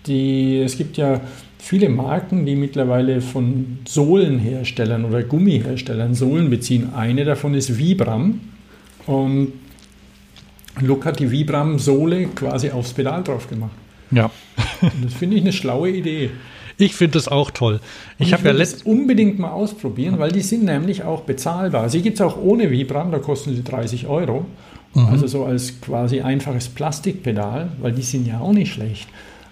die, es gibt ja viele Marken, die mittlerweile von Sohlenherstellern oder Gummiherstellern Sohlen beziehen. Eine davon ist Vibram. Und Hat die Vibram-Sohle quasi aufs Pedal drauf gemacht. Ja. Und das finde ich eine schlaue Idee. Ich finde das auch toll. Ich, ich habe ja letzt unbedingt mal ausprobieren, weil die sind nämlich auch bezahlbar. Sie gibt es auch ohne Vibram, da kosten sie 30 Euro. Mhm. Also so als quasi einfaches Plastikpedal, weil die sind ja auch nicht schlecht.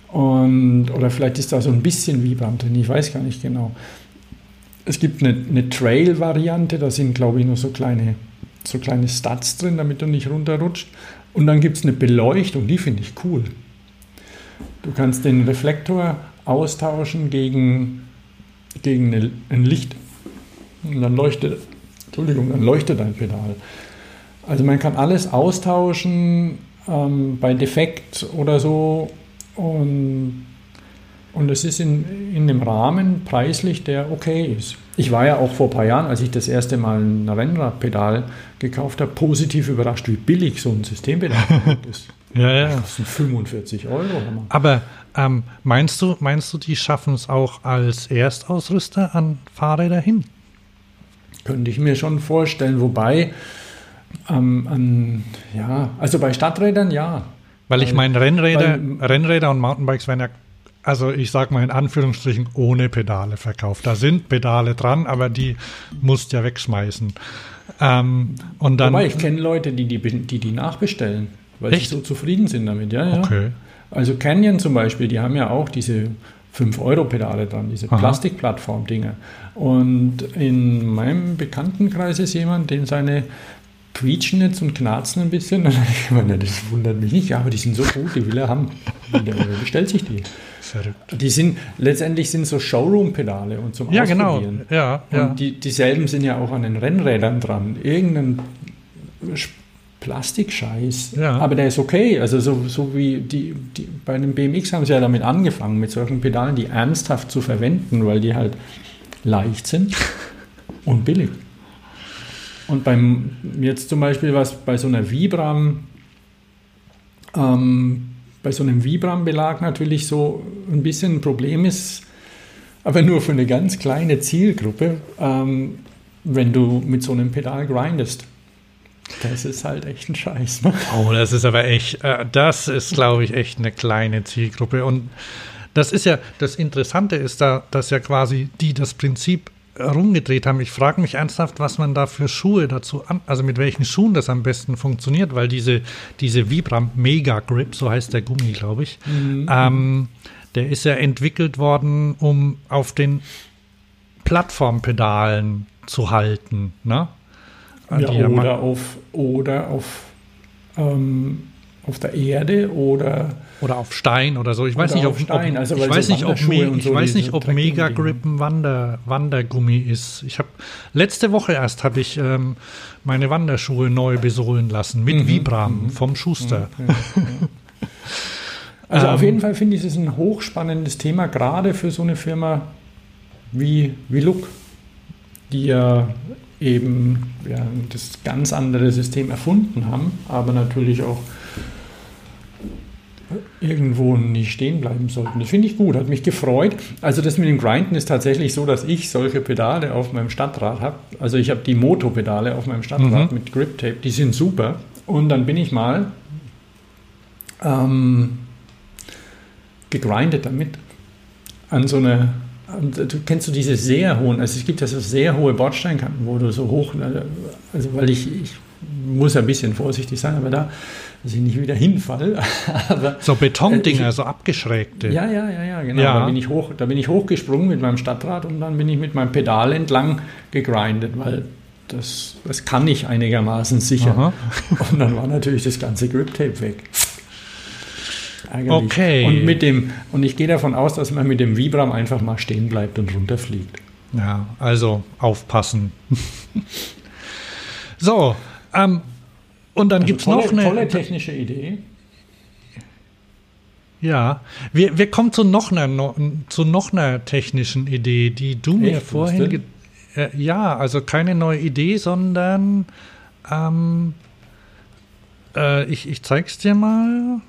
Und, oder vielleicht ist da so ein bisschen Vibram drin, ich weiß gar nicht genau. Es gibt eine, eine Trail-Variante, da sind, glaube ich, nur so kleine, so kleine Studs drin, damit du nicht runterrutscht. Und dann gibt es eine Beleuchtung, die finde ich cool. Du kannst den Reflektor austauschen gegen, gegen eine, ein Licht. Und dann leuchtet, Entschuldigung, dann leuchtet dein Pedal. Also man kann alles austauschen ähm, bei Defekt oder so und, und es ist in, in dem Rahmen preislich, der okay ist. Ich war ja auch vor ein paar Jahren, als ich das erste Mal ein Rennradpedal gekauft habe, positiv überrascht, wie billig so ein Systempedal ist. ja, ja. Das kostet 45 Euro. Aber ähm, meinst, du, meinst du, die schaffen es auch als Erstausrüster an Fahrräder hin? Könnte ich mir schon vorstellen, wobei ähm, an, ja, also bei Stadträdern ja. Weil ich meine, Rennräder, Rennräder und Mountainbikes werden ja, also ich sag mal in Anführungsstrichen, ohne Pedale verkauft. Da sind Pedale dran, aber die musst ja wegschmeißen. Ähm, und dann, Wobei, ich kenne Leute, die die, die die nachbestellen, weil echt? sie so zufrieden sind damit. Ja, ja. Okay. Also Canyon zum Beispiel, die haben ja auch diese 5-Euro-Pedale dran, diese Plastikplattform-Dinger. Und in meinem Bekanntenkreis ist jemand, den seine quietschen jetzt und knarzen ein bisschen. ich meine, das wundert mich nicht, aber die sind so gut, die will er haben. Der bestellt sich die. Verrückt. Die sind, letztendlich sind so Showroom-Pedale und zum ja, genau. Ausprobieren. Genau. Ja, und ja. Die, dieselben sind ja auch an den Rennrädern dran. Irgendein Plastikscheiß. Ja. Aber der ist okay. Also so, so wie die, die, bei einem BMX haben sie ja damit angefangen, mit solchen Pedalen, die ernsthaft zu verwenden, weil die halt leicht sind und billig. Und beim, jetzt zum Beispiel was bei so einer Vibram, ähm, bei so einem Vibram-Belag natürlich so ein bisschen ein Problem ist, aber nur für eine ganz kleine Zielgruppe, ähm, wenn du mit so einem Pedal grindest. Das ist halt echt ein Scheiß. Ne? Oh, das ist aber echt, äh, das ist, glaube ich, echt eine kleine Zielgruppe. Und das ist ja, das Interessante ist da, dass ja quasi die das Prinzip rumgedreht haben. Ich frage mich ernsthaft, was man da für Schuhe dazu an, also mit welchen Schuhen das am besten funktioniert, weil diese, diese Vibram Mega Grip, so heißt der Gummi, glaube ich, mhm. ähm, der ist ja entwickelt worden, um auf den Plattformpedalen zu halten. Ne? Ja, oder, auf, oder auf ähm, auf der Erde oder Oder auf Stein oder so. Ich weiß nicht, auf ob, Stein, also ich weiß so nicht, ob, Me so weiß nicht, ob. Mega Grip ein Wander, Wandergummi ist. Ich habe letzte Woche erst habe ich ähm, meine Wanderschuhe neu besohlen lassen mit Vibram vom Schuster. Also Ähm. auf jeden Fall finde ich es ein hochspannendes Thema, gerade für so eine Firma wie, wie Look, die ja eben ja, das ganz andere System erfunden haben, aber natürlich auch irgendwo nicht stehen bleiben sollten. Das finde ich gut, hat mich gefreut. Also das mit dem Grinden ist tatsächlich so, dass ich solche Pedale auf meinem Stadtrad habe. Also ich habe die Moto-Pedale auf meinem Stadtrad mit Grip Tape, die sind super. Und dann bin ich mal ähm, gegrindet damit an so eine Du kennst du diese sehr hohen, also es gibt ja so sehr hohe Bordsteinkanten, wo du so hoch, also weil ich, ich muss ein bisschen vorsichtig sein, aber da, dass ich nicht wieder hinfall. aber So Betondinger, Äh, so abgeschrägte. ja, ja, ja, ja, genau. Ja. Da, bin ich hoch, da bin ich hochgesprungen mit meinem Stadtrad und dann bin ich mit meinem Pedal entlang gegrindet, weil das, das kann ich einigermaßen sicher. Aha. Und dann war natürlich das ganze Grip-Tape weg. Ärgerlich. Okay. Und, mit dem, und ich gehe davon aus, dass man mit dem Vibram einfach mal stehen bleibt und runterfliegt. Ja, also aufpassen. so, ähm, und dann gibt es noch eine. tolle technische Idee. Ja, wir, wir kommen zu noch, einer, no- zu noch einer technischen Idee, die du mir Echt? Was vorhin. Äh, ja, also keine neue Idee, sondern ähm, äh, ich, ich zeig's dir mal.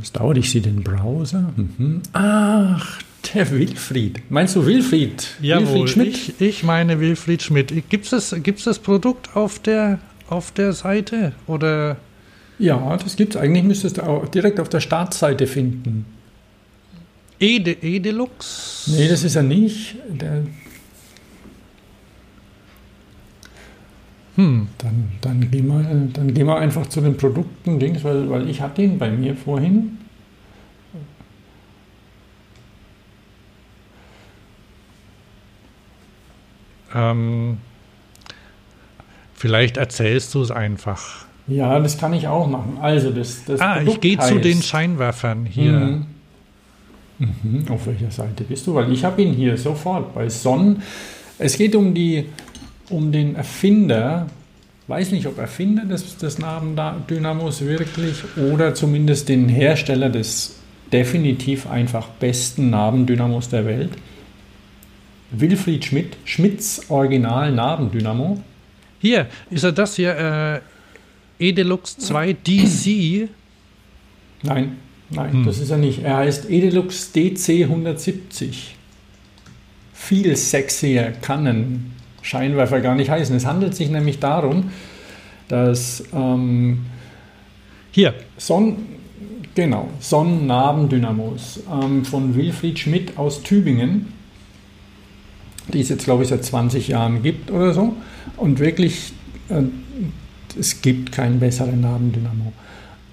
Das dauert, ich sehe den Browser. Mhm. Ach, der Wilfried. Meinst du Wilfried? Jawohl, Wilfried Schmidt? Ich, ich meine Wilfried Schmidt. Gibt es das, gibt's das Produkt auf der, auf der Seite? Oder Ja, das gibt's. Eigentlich müsstest du auch direkt auf der Startseite finden. Ede, Edelux? Nee, das ist er nicht. Der, Hm. dann, dann, gehen wir, dann gehen wir einfach zu den Produkten, weil, weil ich hatte ihn bei mir vorhin. Ähm, vielleicht erzählst du es einfach. Ja, das kann ich auch machen. Also das, das Ah, ich Produkt gehe zu den Scheinwerfern hier. Mhm. Mhm. Auf welcher Seite bist du? Weil ich habe ihn hier sofort bei Sonnen. Es geht um, die, um den Erfinder, weiß nicht, ob Erfinder des, des Nabendynamos wirklich oder zumindest den Hersteller des definitiv einfach besten Nabendynamos der Welt. Wilfried Schmidt, Schmidts Original Nabendynamo. Hier, ist er das hier? Äh, Edelux 2 DC. Nein, nein, Hm. das ist er nicht. Er heißt Edelux DC 170. Viel sexier kann ein Scheinwerfer gar nicht heißen. Es handelt sich nämlich darum, dass ähm, Hier, Sonn, genau, Sonnennabendynamos ähm, von Wilfried Schmidt aus Tübingen, die es jetzt, glaube ich, seit 20 Jahren gibt oder so. Und wirklich, äh, es gibt keinen besseren Nabendynamo.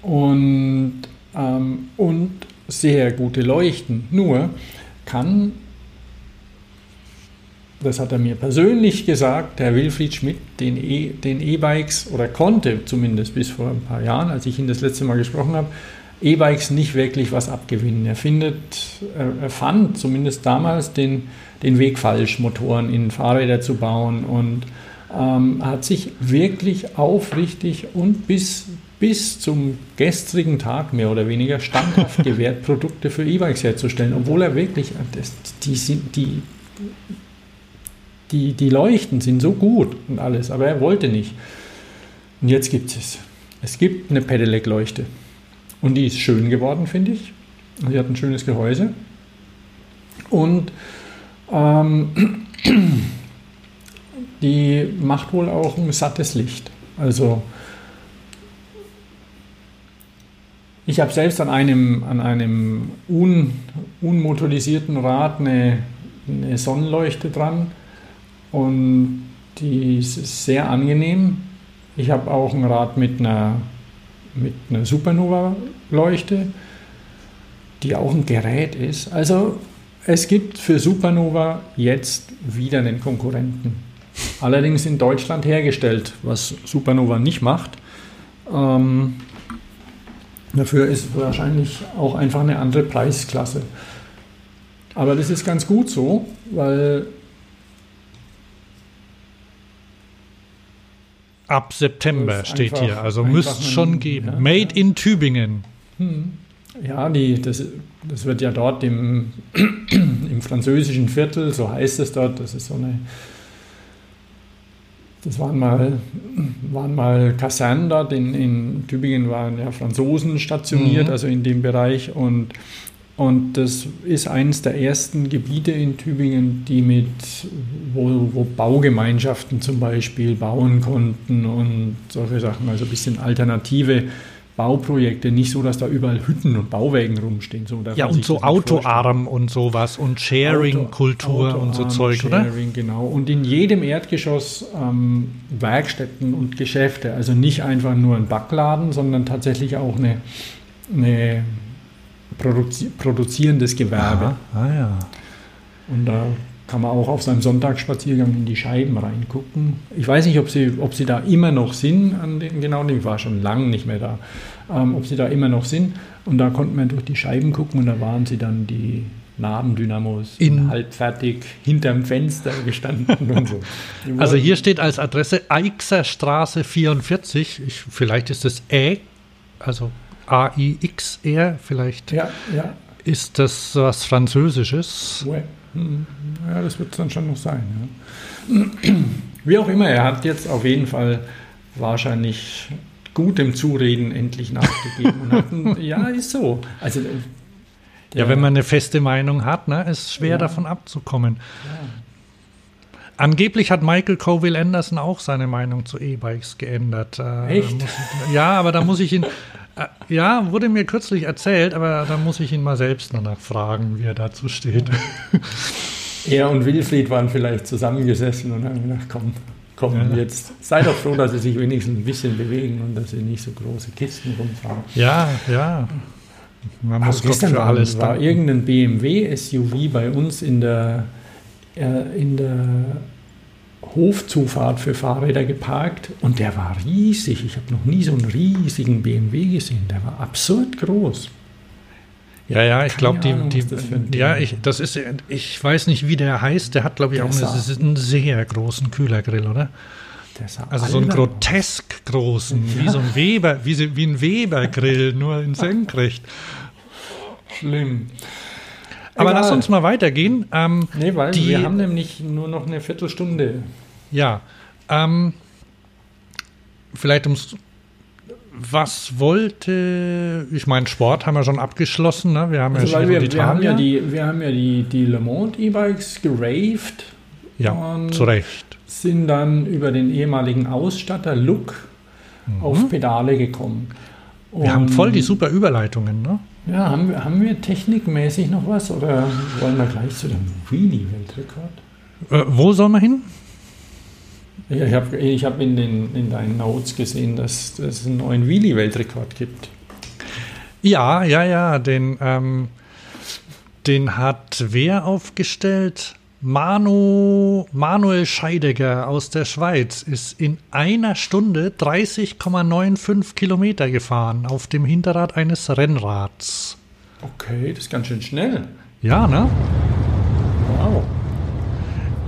Und, ähm, und sehr gute Leuchten. Nur kann, das hat er mir persönlich gesagt, Herr Wilfried Schmidt, den E- den E-Bikes oder konnte zumindest bis vor ein paar Jahren, als ich ihn das letzte Mal gesprochen habe, E-Bikes nicht wirklich was abgewinnen. Er findet, er, fand zumindest damals den, den Weg falsch, Motoren in Fahrräder zu bauen und ähm, hat sich wirklich aufrichtig und bis, bis zum gestrigen Tag mehr oder weniger standhaft gewährt, Produkte für E-Bikes herzustellen, obwohl er wirklich, das, die, sind, die, die, die Leuchten sind so gut und alles, aber er wollte nicht. Und jetzt gibt es. Es gibt eine Pedelec-Leuchte. Und die ist schön geworden, finde ich. Sie hat ein schönes Gehäuse. Und ähm, die macht wohl auch ein sattes Licht. Also ich habe selbst an einem, an einem un, unmotorisierten Rad eine, eine Sonnenleuchte dran und die ist sehr angenehm. Ich habe auch ein Rad mit einer, mit einer Supernova-Leuchte, die auch ein Gerät ist. Also es gibt für Supernova jetzt wieder einen Konkurrenten. allerdings in Deutschland hergestellt, was Supernova nicht macht. Ähm, dafür ist wahrscheinlich auch einfach eine andere Preisklasse. Aber das ist ganz gut so, weil Ab September steht einfach- hier, also müsste es schon geben. ja, Made in Tübingen. Ja, die, das, das wird ja dort im, im französischen Viertel, so heißt es dort, das ist so eine. Das waren mal, waren mal Kasernen dort. In, in Tübingen waren ja Franzosen stationiert, Mhm. also in dem Bereich. Und, und das ist eines der ersten Gebiete in Tübingen, die mit, wo, wo Baugemeinschaften zum Beispiel bauen konnten und solche Sachen, also ein bisschen alternative Bauprojekte, nicht so, dass da überall Hütten und Bauwägen rumstehen. So Ja, und so vorstellen. autoarm und sowas und Sharing-Kultur und so Zeug, oder? Sharing, genau. Und in jedem Erdgeschoss ähm, Werkstätten und Geschäfte. Also nicht einfach nur ein Backladen, sondern tatsächlich auch eine, eine produzi produzierendes Gewerbe. Ah, ja. Und da kann man auch auf seinem Sonntagsspaziergang in die Scheiben reingucken. Ich weiß nicht, ob sie, ob sie da immer noch sind, an den, genau, ich war schon lange nicht mehr da, ähm, ob sie da immer noch sind. Und da konnte man durch die Scheiben gucken und da waren sie dann die Nabendynamos In- halbfertig hinterm Fenster gestanden und so. Also hier steht als Adresse Eichser Straße 44. Ich, vielleicht ist es Ä, also A-I-X-R, vielleicht Ja, ja. ist das was Französisches. Ja, das wird es dann schon noch sein. Ja. Wie auch immer, er hat jetzt auf jeden Fall wahrscheinlich gutem Zureden endlich nachgegeben. Und hat ein, ja, ist so. Also, Ja, wenn man eine feste Meinung hat, ne, ist schwer Ja. davon abzukommen. Angeblich hat Michael Coville Anderson auch seine Meinung zu E-Bikes geändert. Äh, Echt? Ich, ja, aber da muss ich ihn. Äh, ja, wurde mir kürzlich erzählt, aber da muss ich ihn mal selbst danach fragen, wie er dazu steht. Er und Wilfried waren vielleicht zusammengesessen und haben gedacht, komm, komm, Ja. jetzt sei doch froh, dass sie sich wenigstens ein bisschen bewegen und dass sie nicht so große Kisten rumfahren. Ja, ja. Man muss Also Gott gestern für war, alles war danken. irgendein BMW SUV bei uns in der, äh, in der Hofzufahrt für Fahrräder geparkt und der war riesig. Ich habe noch nie so einen riesigen BMW gesehen. Der war absurd groß. Ja, ja, ich glaube, die, die, das ja, ich, das ist, ich weiß nicht, wie der heißt. Der hat, glaube ich, Der auch eine, einen sehr großen Kühlergrill, oder? Also so einen grotesk großen, wie Ja. so ein Weber, wie, wie ein Webergrill, nur in senkrecht. Schlimm. Aber Egal. lass uns mal weitergehen. Ähm, Nee, weil die- wir haben nämlich nur noch eine Viertelstunde. ja, ähm, vielleicht ums. Was wollte. Ich meine, Sport haben wir schon abgeschlossen. Ne? Wir haben Also ja wir, wir haben ja die, wir haben ja die, die Le Monde E-Bikes geraved, Ja, und- zu Recht. sind dann über den ehemaligen Ausstatter Look auf Pedale gekommen. Mhm. Wir haben voll die Und- super Überleitungen. Ne? Ja, haben wir, haben wir technikmäßig noch was oder wollen wir gleich zu dem Wheelie-Weltrekord? Äh, wo soll man hin? Ja, ich habe ich hab in, den, in deinen Notes gesehen, dass es einen neuen Wheelie-Weltrekord gibt. Ja, ja, ja, den, ähm, den hat wer aufgestellt? Manu, Manuel Scheidegger aus der Schweiz ist in einer Stunde 30,95 Kilometer gefahren auf dem Hinterrad eines Rennrads. Okay, das ist ganz schön schnell. Ja, ne? Wow.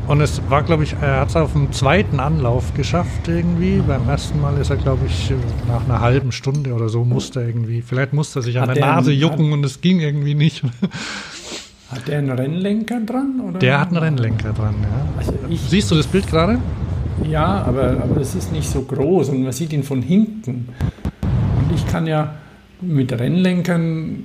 Und es war, glaube ich, er hat es auf dem zweiten Anlauf geschafft irgendwie. Beim ersten Mal ist er, glaube ich, nach einer halben Stunde oder so musste er irgendwie, vielleicht musste er sich an Hat der Nase jucken und es ging irgendwie nicht. Hat der einen Rennlenker dran? Oder? Der hat einen Rennlenker dran, ja. Also ich, Siehst du das Bild gerade? ja, aber, aber es ist nicht so groß und man sieht ihn von hinten. Und ich kann ja mit Rennlenkern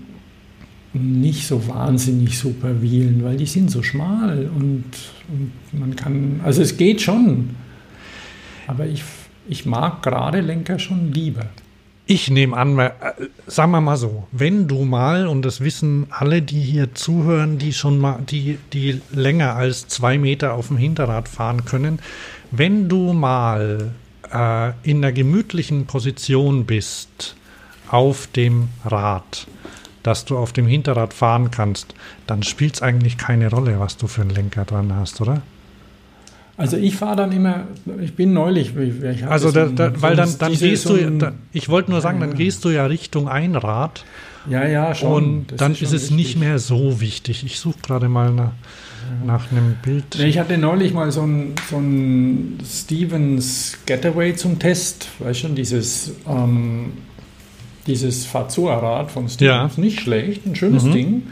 nicht so wahnsinnig super wheelen, weil die sind so schmal und, und man kann, also es geht schon, aber ich, ich mag gerade Lenker schon lieber. Ich nehme an, äh, sagen wir mal so, wenn du mal, und das wissen alle, die hier zuhören, die schon mal, die, die länger als zwei Meter auf dem Hinterrad fahren können, wenn du mal äh, in einer gemütlichen Position bist auf dem Rad, dass du auf dem Hinterrad fahren kannst, dann spielt es eigentlich keine Rolle, was du für einen Lenker dran hast, oder? Also ich fahre dann immer, ich bin neulich, ich Also, so da, da, weil dann, dann gehst du, da, ich wollte nur sagen, dann gehst du ja Richtung Einrad Ja, ja, schon. und Das dann schon ist es nicht wichtig. mehr so wichtig. Ich suche gerade mal nach, nach einem Bild. Ich hatte neulich mal so ein, so ein Stevens Getaway zum Test, weißt schon, dieses, ähm, dieses Fazua-Rad von Stevens. Ja. Nicht schlecht, ein schönes Mhm. Ding.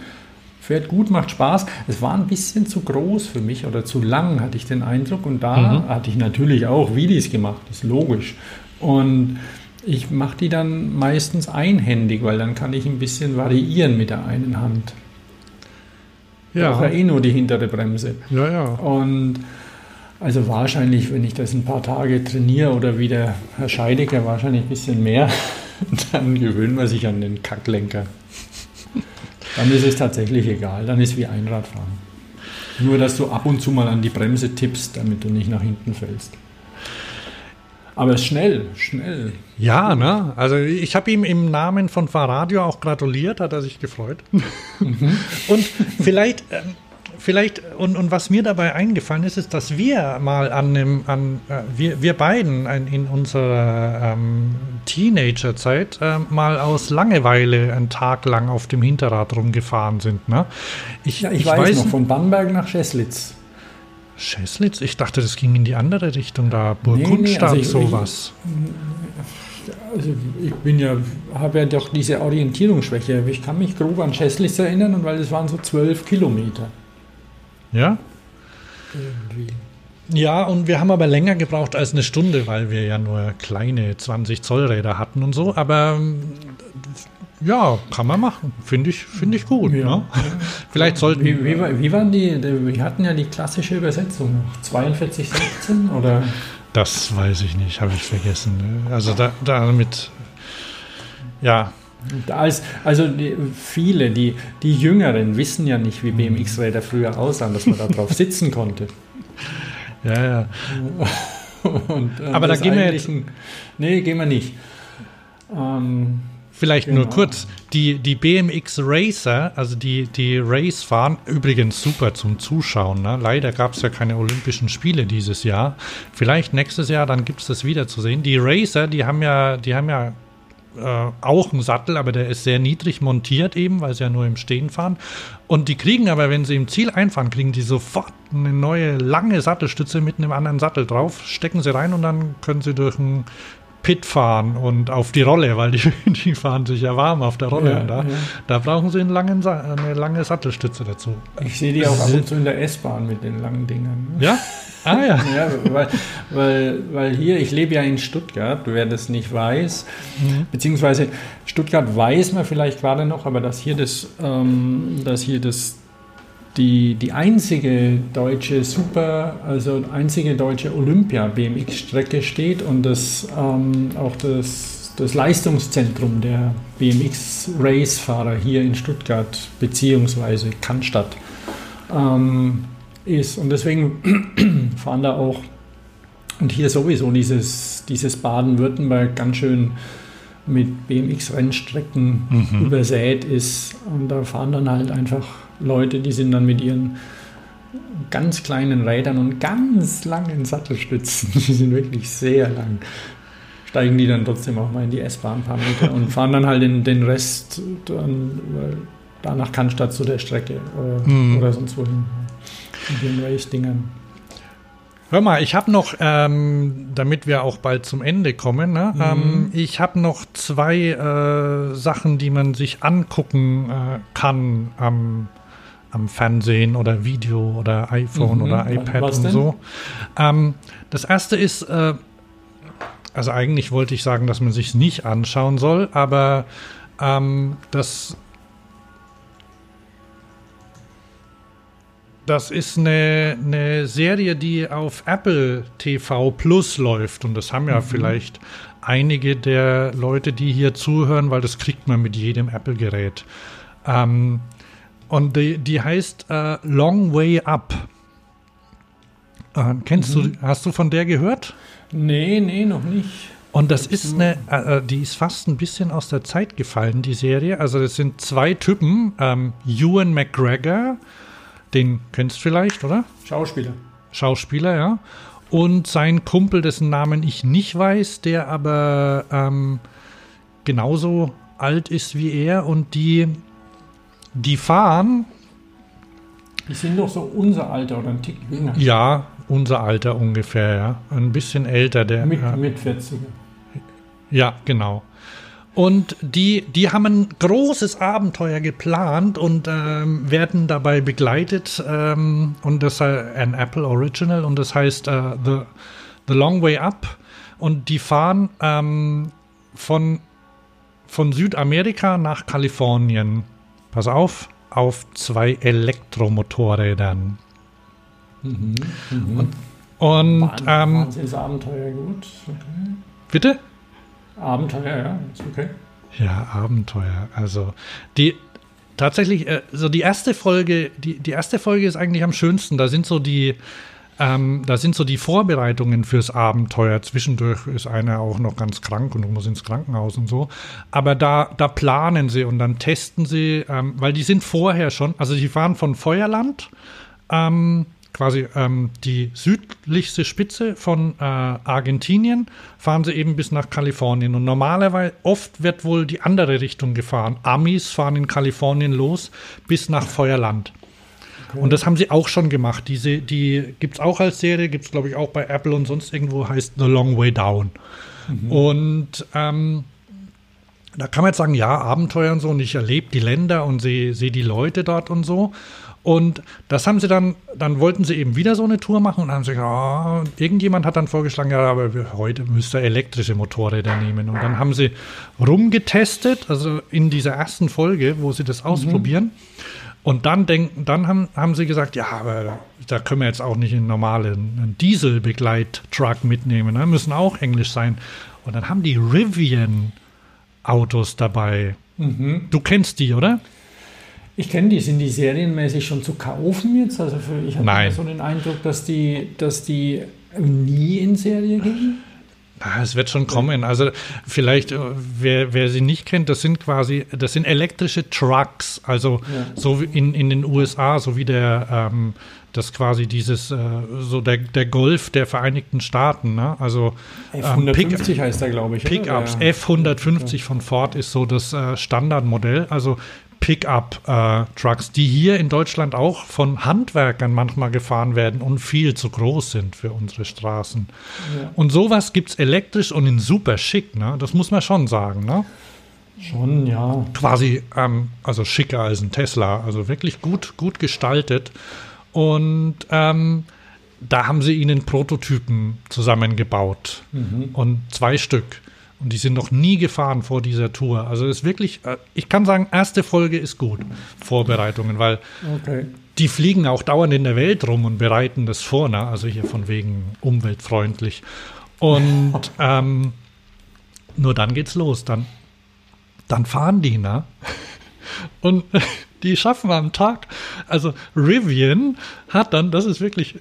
Fährt gut, macht Spaß. Es war ein bisschen zu groß für mich oder zu lang, hatte ich den Eindruck. Und da Mhm. hatte ich natürlich auch Videos gemacht, ist logisch. Und ich mache die dann meistens einhändig, weil dann kann ich ein bisschen variieren mit der einen Hand. Ich brauche Ja, ja eh nur die hintere Bremse. ja, ja. Und also wahrscheinlich, wenn ich das ein paar Tage trainiere oder wie der Herr Scheidecker wahrscheinlich ein bisschen mehr, dann gewöhnt man sich an den Kacklenker. Dann ist es tatsächlich egal, dann ist wie Einradfahren. Nur, dass du ab und zu mal an die Bremse tippst, damit du nicht nach hinten fällst. Aber schnell, schnell. Ja, ne? Also ich habe ihm im Namen von Fahrradio auch gratuliert, hat er sich gefreut. Und vielleicht, ähm, vielleicht, und, und was mir dabei eingefallen ist, ist, dass wir mal an einem, an, äh, wir, wir beiden ein, in unserer ähm, Teenagerzeit ähm, mal aus Langeweile einen Tag lang auf dem Hinterrad rumgefahren sind. Ne? Ich, Ja, ich, weiß, noch, von Bamberg nach Scheslitz. Scheslitz? Ich dachte, das ging in die andere Richtung da. Burgundstadt, also ich- sowas. Also ich bin ja, habe ja doch diese Orientierungsschwäche. Ich kann mich grob an Scheslitz erinnern, und weil es waren so zwölf Kilometer. Ja? Irgendwie. Ja, und wir haben aber länger gebraucht als eine Stunde, weil wir ja nur kleine 20 Zoll Räder hatten und so. Aber ähm, ja, kann man machen. Finde ich, finde ich gut. Ja. Ne? Vielleicht sollten Wie, wie, wie waren die? Wir hatten ja die klassische Übersetzung. 4216 oder? Das weiß ich nicht, habe ich vergessen. ne? Also da, damit, ja, Als, also die, viele, die, die Jüngeren wissen ja nicht, wie BMX-Räder früher aussahen, dass man da drauf sitzen konnte. ja, ja. Und, ähm, Aber da gehen wir ein- Nee, gehen wir nicht. Ähm, Vielleicht nur Genau. kurz, die, die BMX Racer, also die, die Race fahren, übrigens super zum Zuschauen. Ne? Leider gab es ja keine Olympischen Spiele dieses Jahr. Vielleicht nächstes Jahr, dann gibt es das wieder zu sehen. Die Racer, die haben ja, die haben ja äh, auch einen Sattel, aber der ist sehr niedrig montiert eben, weil sie ja nur im Stehen fahren. Und die kriegen aber, wenn sie im Ziel einfahren, kriegen die sofort eine neue lange Sattelstütze mit einem anderen Sattel drauf, stecken sie rein und dann können sie durch einen Pit fahren und auf die Rolle, weil die, die fahren sich ja warm auf der Rolle. Ja, da, ja. da brauchen sie langen, eine lange Sattelstütze dazu. ich sehe die auch ab und zu in der S-Bahn mit den langen Dingern. Ja? Ah ja. Ja, weil, weil, weil hier, ich lebe ja in Stuttgart, wer das nicht weiß, beziehungsweise Stuttgart weiß man vielleicht gerade noch, aber dass hier das, ähm, dass hier das die, die einzige deutsche Super, also einzige deutsche Olympia-BMX-Strecke steht und das ähm, auch das, das Leistungszentrum der BMX-Race-Fahrer hier in Stuttgart beziehungsweise Cannstatt ähm, ist. Und deswegen fahren da auch und hier sowieso dieses, dieses Baden-Württemberg ganz schön mit BMX-Rennstrecken Mhm. übersät ist. Und da fahren dann halt einfach Leute, die sind dann mit ihren ganz kleinen Rädern und ganz langen Sattelstützen, die sind wirklich sehr lang, steigen die dann trotzdem auch mal in die S-Bahn ein paar Meter und fahren dann halt den, den Rest dann, da nach Cannstatt zu der Strecke oder, Mhm. oder sonst wohin. Mit den Race-Dingern. Hör mal, ich habe noch, ähm, damit wir auch bald zum Ende kommen, ne? Mhm. ähm, ich habe noch zwei äh, Sachen, die man sich angucken äh, kann am, am Fernsehen oder Video oder iPhone Mhm. oder iPad Was und denn? so. Ähm, das erste ist, äh, also eigentlich wollte ich sagen, dass man sich nicht anschauen soll, aber ähm, das Das ist eine, eine Serie, die auf Apple TV Plus läuft. Und das haben ja vielleicht einige der Leute, die hier zuhören, weil das kriegt man mit jedem Apple-Gerät. Ähm, und die, die heißt äh, Long Way Up. Äh, kennst du, hast du von der gehört? Nee, nee, noch nicht. Und das ist eine, äh, äh, die ist fast ein bisschen aus der Zeit gefallen, die Serie. Also das sind zwei Typen, ähm, Ewan McGregor, den kennst du vielleicht, oder? Schauspieler. Schauspieler, ja. Und sein Kumpel, dessen Namen ich nicht weiß, der aber ähm, genauso alt ist wie er. Und die, die fahren, Die sind doch so unser Alter oder ein Tick jünger. ja, unser Alter ungefähr, ja. Ein bisschen älter, der. Mit, ja. mit 40er. Ja, genau. Und die, die haben ein großes Abenteuer geplant und ähm, werden dabei begleitet. Ähm, und das ist ein Apple Original und das heißt äh, The, The Long Way Up. Und die fahren ähm, von, von Südamerika nach Kalifornien. Pass auf, auf zwei Elektromotorrädern. Und, und Wahnsinn, ähm, Wahnsinnsabenteuer, gut. Okay. bitte? Abenteuer, ja, ist okay. Ja, Abenteuer. Also die tatsächlich, äh, so die erste Folge, die, die erste Folge ist eigentlich am schönsten. Da sind so die, ähm, da sind so die Vorbereitungen fürs Abenteuer. Zwischendurch ist einer auch noch ganz krank und muss ins Krankenhaus und so. Aber da, da planen sie und dann testen sie, ähm, weil die sind vorher schon, also die fahren von Feuerland, ähm, quasi ähm, die südlichste Spitze von äh, Argentinien, fahren sie eben bis nach Kalifornien. Und normalerweise, oft wird wohl die andere Richtung gefahren. Amis fahren in Kalifornien los bis nach Feuerland. Und das haben sie auch schon gemacht. Diese, die gibt es auch als Serie, gibt es glaube ich auch bei Apple und sonst irgendwo, heißt The Long Way Down. Und ähm, da kann man jetzt sagen, ja, Abenteuer und so, und ich erlebe die Länder und sehe sehe die Leute dort und so. Und das haben sie dann, dann wollten sie eben wieder so eine Tour machen und haben sie gesagt, ah, irgendjemand hat dann vorgeschlagen, ja, aber heute müsst ihr elektrische Motorräder nehmen. Und dann haben sie rumgetestet, also in dieser ersten Folge, wo sie das ausprobieren. Und dann denken, dann haben, haben sie gesagt, ja, aber da können wir jetzt auch nicht einen normalen Dieselbegleittruck mitnehmen, ne? müssen auch Englisch sein. Und dann haben die Rivian-Autos dabei. Du kennst die, oder? Ich kenne die, sind die serienmäßig schon zu kaufen jetzt? Also für, ich habe so den Eindruck, dass die, dass die nie in Serie gehen. Es wird schon kommen. Also vielleicht, äh, wer, wer sie nicht kennt, das sind quasi, das sind elektrische Trucks. Also Ja. so wie in, in den USA, so wie der, ähm, das quasi dieses, äh, so der, der Golf der Vereinigten Staaten. Ne? Also ähm, Pick- F150 heißt der, glaube ich. Pickups, Der- F150 von Ford ist so das äh, Standardmodell, also Pickup-Trucks, die hier in Deutschland auch von Handwerkern manchmal gefahren werden und viel zu groß sind für unsere Straßen. Ja. Und sowas gibt es elektrisch und in super schick, ne? das muss man schon sagen. Ne? Schon, ja. Quasi, ähm, also schicker als ein Tesla, also wirklich gut, gut gestaltet. Und ähm, da haben sie ihnen Prototypen zusammengebaut und zwei Stück. Und die sind noch nie gefahren vor dieser Tour. Also ist wirklich, äh, ich kann sagen, erste Folge ist gut. Vorbereitungen, weil Okay. die fliegen auch dauernd in der Welt rum und bereiten das vor, ne? also hier von wegen umweltfreundlich. Und ähm, nur dann geht's los. Dann, dann fahren die, ne? Und die schaffen am Tag, also Rivian hat dann, das ist wirklich,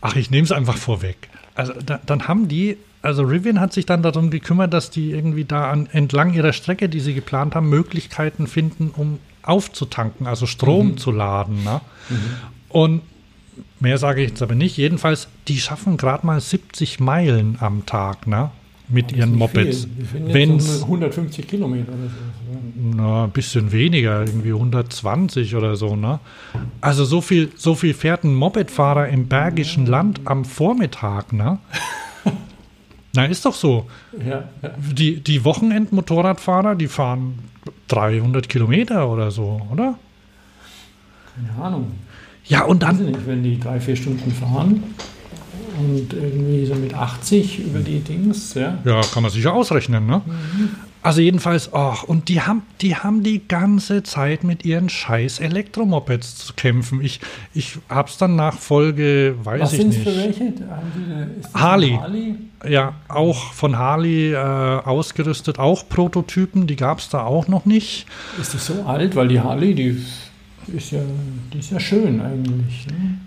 ach, ich nehme es einfach vorweg. Also da, dann haben die, also Rivian hat sich dann darum gekümmert, dass die irgendwie da an, entlang ihrer Strecke, die sie geplant haben, Möglichkeiten finden, um aufzutanken, also Strom zu laden. Ne? Und mehr sage ich jetzt aber nicht. Jedenfalls, die schaffen gerade mal 70 Meilen am Tag, ne? Mit ihren Mopeds. Wenn so es 150 Kilometer oder so. na, ein bisschen weniger, irgendwie 120 oder so, ne? Also so viel, so viel fährt ein Mopedfahrer im Bergischen Land am Vormittag, ne? Na, ist doch so. Ja, ja. Die, die Wochenend-Motorradfahrer, die fahren 300 Kilometer oder so, oder? Keine Ahnung. Ja, und Weiß ich dann, nicht, wenn die drei, vier Stunden fahren und irgendwie so mit 80 über die Dings, ja. ja, kann man sicher ausrechnen, ne? Also jedenfalls, ach, und die haben, die haben die ganze Zeit mit ihren scheiß Elektromopeds zu kämpfen. Ich, ich hab's dann nach Folge, weiß Was ich sind es nicht. für welche? Harley. Harley? Ja, auch von Harley äh, ausgerüstet, auch Prototypen, die gab es da auch noch nicht. Ist die so alt? Weil die Harley, die ist ja, die ist ja schön eigentlich. Ne?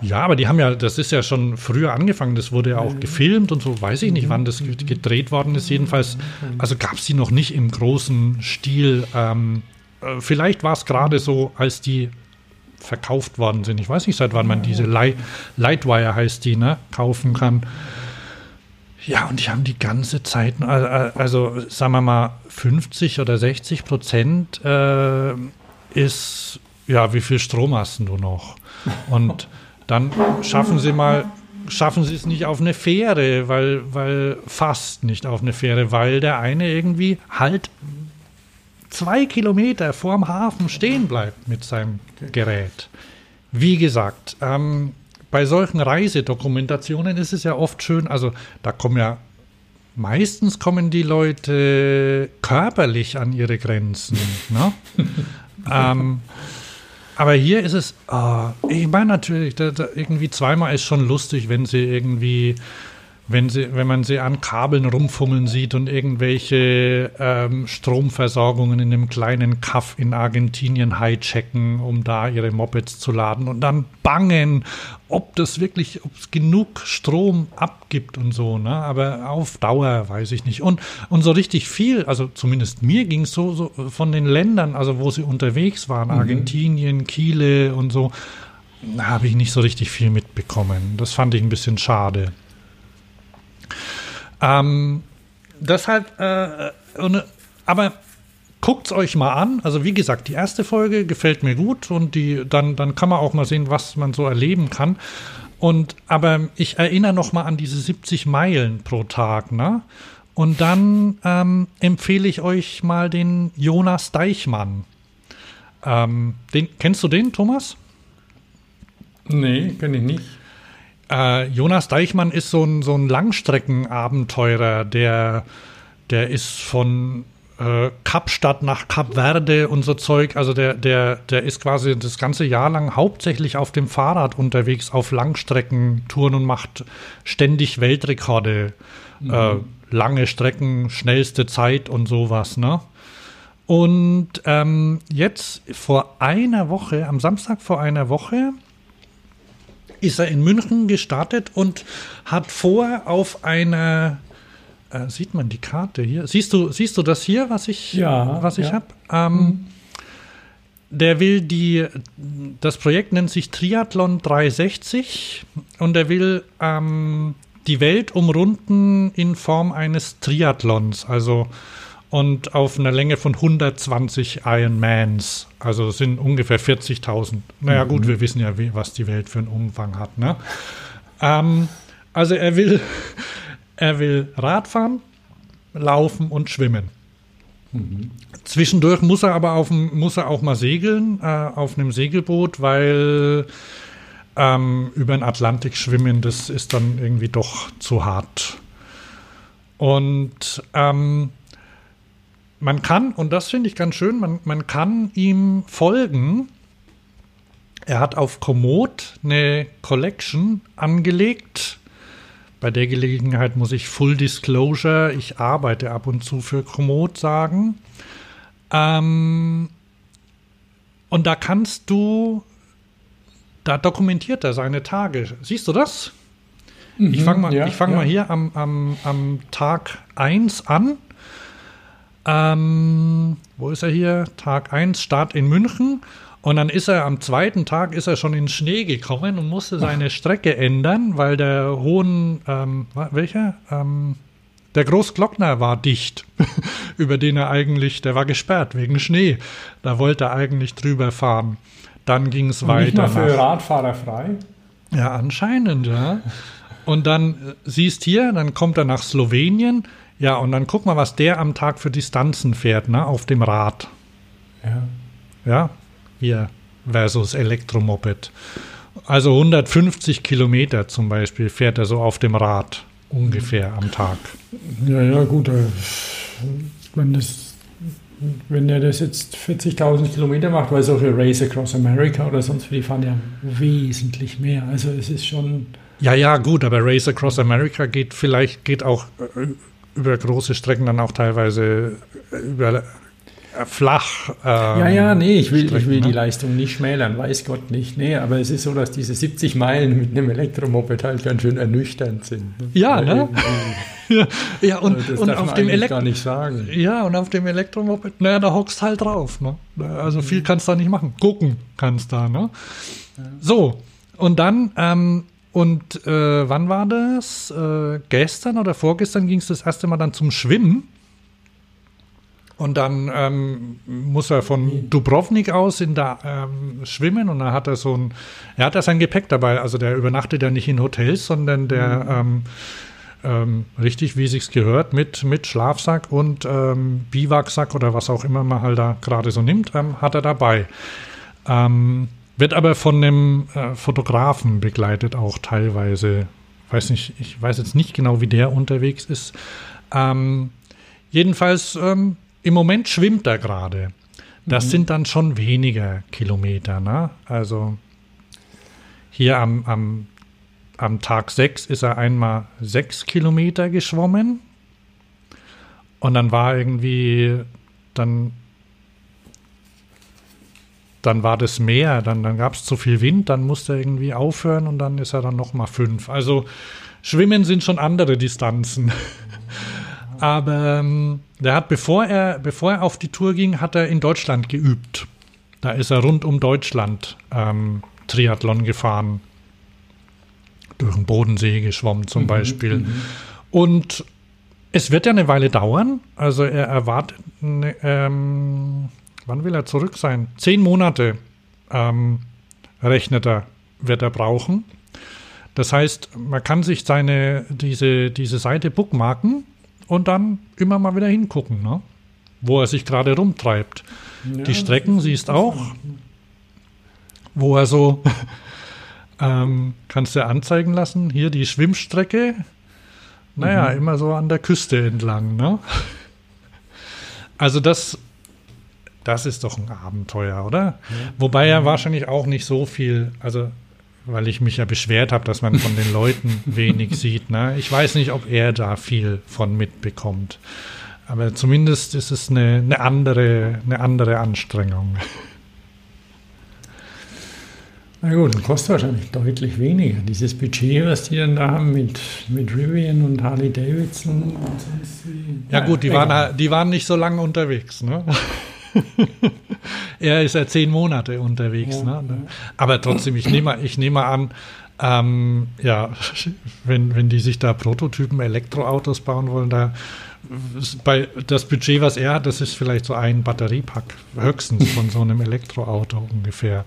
Ja, aber die haben ja, das ist ja schon früher angefangen, das wurde ja auch gefilmt und so, weiß ich nicht, wann das ge- gedreht worden ist. Jedenfalls, also gab es die noch nicht im großen Stil. Ähm, äh, vielleicht war es gerade so, als die verkauft worden sind. Ich weiß nicht, seit wann man diese Light, Lightwire heißt die, ne, kaufen kann. Ja, und die haben die ganze Zeit, also sagen wir mal, 50 oder 60 Prozent äh, ist, ja, wie viel Strom hast du noch? Und dann schaffen sie mal, schaffen sie es nicht auf eine Fähre, weil, weil fast nicht auf eine Fähre, weil der eine irgendwie halt zwei Kilometer vorm Hafen stehen bleibt mit seinem Gerät. Wie gesagt, ähm, bei solchen Reisedokumentationen ist es ja oft schön, also da kommen ja meistens kommen die Leute körperlich an ihre Grenzen. ne? ähm, aber hier ist es, oh, ich meine natürlich, da, da irgendwie zweimal ist schon lustig, wenn sie irgendwie wenn, sie, wenn man sie an Kabeln rumfummeln sieht und irgendwelche ähm, Stromversorgungen in einem kleinen Kaff in Argentinien hijacken, um da ihre Mopeds zu laden und dann bangen, ob das wirklich, ob es genug Strom abgibt und so, ne? Aber auf Dauer weiß ich nicht. Und, und so richtig viel, also zumindest mir ging es so, so von den Ländern, also wo sie unterwegs waren, mhm. Argentinien, Chile und so, habe ich nicht so richtig viel mitbekommen. Das fand ich ein bisschen schade. Ähm, deshalb, äh, und, aber guckt es euch mal an. Also wie gesagt, die erste Folge gefällt mir gut und die, dann, dann kann man auch mal sehen, was man so erleben kann. Und aber ich erinnere noch mal an diese 70 Meilen pro Tag, ne? Und dann ähm, empfehle ich euch mal den Jonas Deichmann. Ähm, den, kennst du den, Thomas? Nee, kenne ich nicht. Äh, Jonas Deichmann ist so ein, so ein Langstreckenabenteurer, der, der ist von äh, Kapstadt nach Kap Verde und so Zeug. Also der, der, der ist quasi das ganze Jahr lang hauptsächlich auf dem Fahrrad unterwegs, auf Langstreckentouren und macht ständig Weltrekorde. Mhm. Äh, lange Strecken, schnellste Zeit und sowas, ne? Und ähm, jetzt vor einer Woche, am Samstag vor einer Woche, ist er in München gestartet und hat vor auf einer äh, sieht man die Karte hier? Siehst du, siehst du das hier, was ich, ja, was ich ja. habe? Ähm, mhm. Der will die, das Projekt nennt sich Triathlon 360 und er will ähm, die Welt umrunden in Form eines Triathlons. Also und auf einer Länge von 120 Ironmans. Also sind ungefähr 40.000. Naja, mhm. gut, wir wissen ja, wie, was die Welt für einen Umfang hat. Ne? Ähm, also er will, er will Radfahren, laufen und schwimmen. Mhm. Zwischendurch muss er aber auf, muss er auch mal segeln, äh, auf einem Segelboot, weil ähm, über den Atlantik schwimmen, das ist dann irgendwie doch zu hart. Und ähm, man kann, und das finde ich ganz schön, man, man kann ihm folgen. Er hat auf Komoot eine Collection angelegt. Bei der Gelegenheit muss ich Full Disclosure, ich arbeite ab und zu für Komoot sagen. Ähm, und da kannst du, da dokumentiert er seine Tage. Siehst du das? Mhm, ich fange mal, ja, fang ja. mal hier am, am, am Tag 1 an. Ähm, wo ist er hier? Tag 1, Start in München. Und dann ist er am zweiten Tag ist er schon in Schnee gekommen und musste seine Strecke ändern, weil der hohen, ähm, welcher? Ähm, der Großglockner war dicht, über den er eigentlich, der war gesperrt wegen Schnee. Da wollte er eigentlich drüber fahren. Dann ging es weiter. Nicht mal für nach, Radfahrer frei? Ja, anscheinend, ja. Und dann äh, siehst hier, dann kommt er nach Slowenien. Ja, und dann guck mal, was der am Tag für Distanzen fährt, ne, auf dem Rad. Ja. Ja, hier versus Elektromoped. Also 150 Kilometer zum Beispiel fährt er so auf dem Rad ungefähr am Tag. Ja, ja, gut. Äh, wenn, das, wenn er das jetzt 40.000 Kilometer macht, weil solche Race Across America oder sonst wie, die fahren ja wesentlich mehr. Also es ist schon. Ja, ja, gut, aber Race Across America geht vielleicht, geht auch äh, über große Strecken dann auch teilweise über äh, flach. Ähm, ja, ja, nee, ich will, ich will ne? die Leistung nicht schmälern, weiß Gott nicht. Nee, aber es ist so, dass diese 70 Meilen mit einem Elektromoped halt ganz schön ernüchternd sind. Ne? Ja, ne? ja, ja, und, das und auf dem Elektro gar nicht sagen. Ja, und auf dem Elektromoped, naja, da hockst halt drauf. Ne? Also viel kannst du da nicht machen. Gucken kannst da. Ne? So, und dann, ähm, und äh, wann war das? Äh, gestern oder vorgestern ging es das erste Mal dann zum Schwimmen. Und dann ähm, muss er von Dubrovnik aus in da ähm, schwimmen und dann hat er so ein, er hat da sein Gepäck dabei. Also der übernachtet ja nicht in Hotels, sondern der ähm, ähm, richtig, wie sich's gehört, mit, mit Schlafsack und ähm, Biwaksack oder was auch immer man halt da gerade so nimmt, ähm, hat er dabei. Ähm, wird aber von einem äh, Fotografen begleitet auch teilweise. Weiß nicht, ich weiß jetzt nicht genau, wie der unterwegs ist. Ähm, jedenfalls ähm, im Moment schwimmt er gerade. Das sind dann schon weniger Kilometer. Ne? Also hier am, am, am Tag 6 ist er einmal 6 Kilometer geschwommen. Und dann war irgendwie, dann, dann war das Meer, dann, dann gab es zu viel Wind, dann musste er irgendwie aufhören und dann ist er dann nochmal 5. Also Schwimmen sind schon andere Distanzen. Aber ähm, der hat, bevor er, bevor er auf die Tour ging, hat er in Deutschland geübt. Da ist er rund um Deutschland ähm, Triathlon gefahren. Durch den Bodensee geschwommen zum Beispiel. Und es wird ja eine Weile dauern. Also er erwartet, ähm, wann will er zurück sein? Zehn Monate ähm, rechnet er, wird er brauchen. Das heißt, man kann sich seine, diese, diese Seite bookmarken und dann immer mal wieder hingucken, ne? wo er sich gerade rumtreibt. Die Strecken siehst auch, wo er so, ähm, kannst du anzeigen lassen, hier die Schwimmstrecke, naja, immer so an der Küste entlang. Ne? Also das, das ist doch ein Abenteuer, oder? Wobei er wahrscheinlich auch nicht so viel, also weil ich mich ja beschwert habe, dass man von den Leuten wenig sieht. Ne? Ich weiß nicht, ob er da viel von mitbekommt. Aber zumindest ist es eine, eine, andere, eine andere Anstrengung. Na gut, und kostet wahrscheinlich deutlich weniger. Dieses Budget, was die dann da haben mit, mit Rivian und Harley Davidson und sonst wie. Ja gut, die waren, die waren nicht so lange unterwegs. Ne? er ist ja zehn Monate unterwegs. Ja, ne? Aber trotzdem, ich nehme, ich nehme an, ähm, ja, wenn, wenn die sich da Prototypen Elektroautos bauen wollen, da bei das Budget, was er hat, das ist vielleicht so ein Batteriepack höchstens von so einem Elektroauto ungefähr.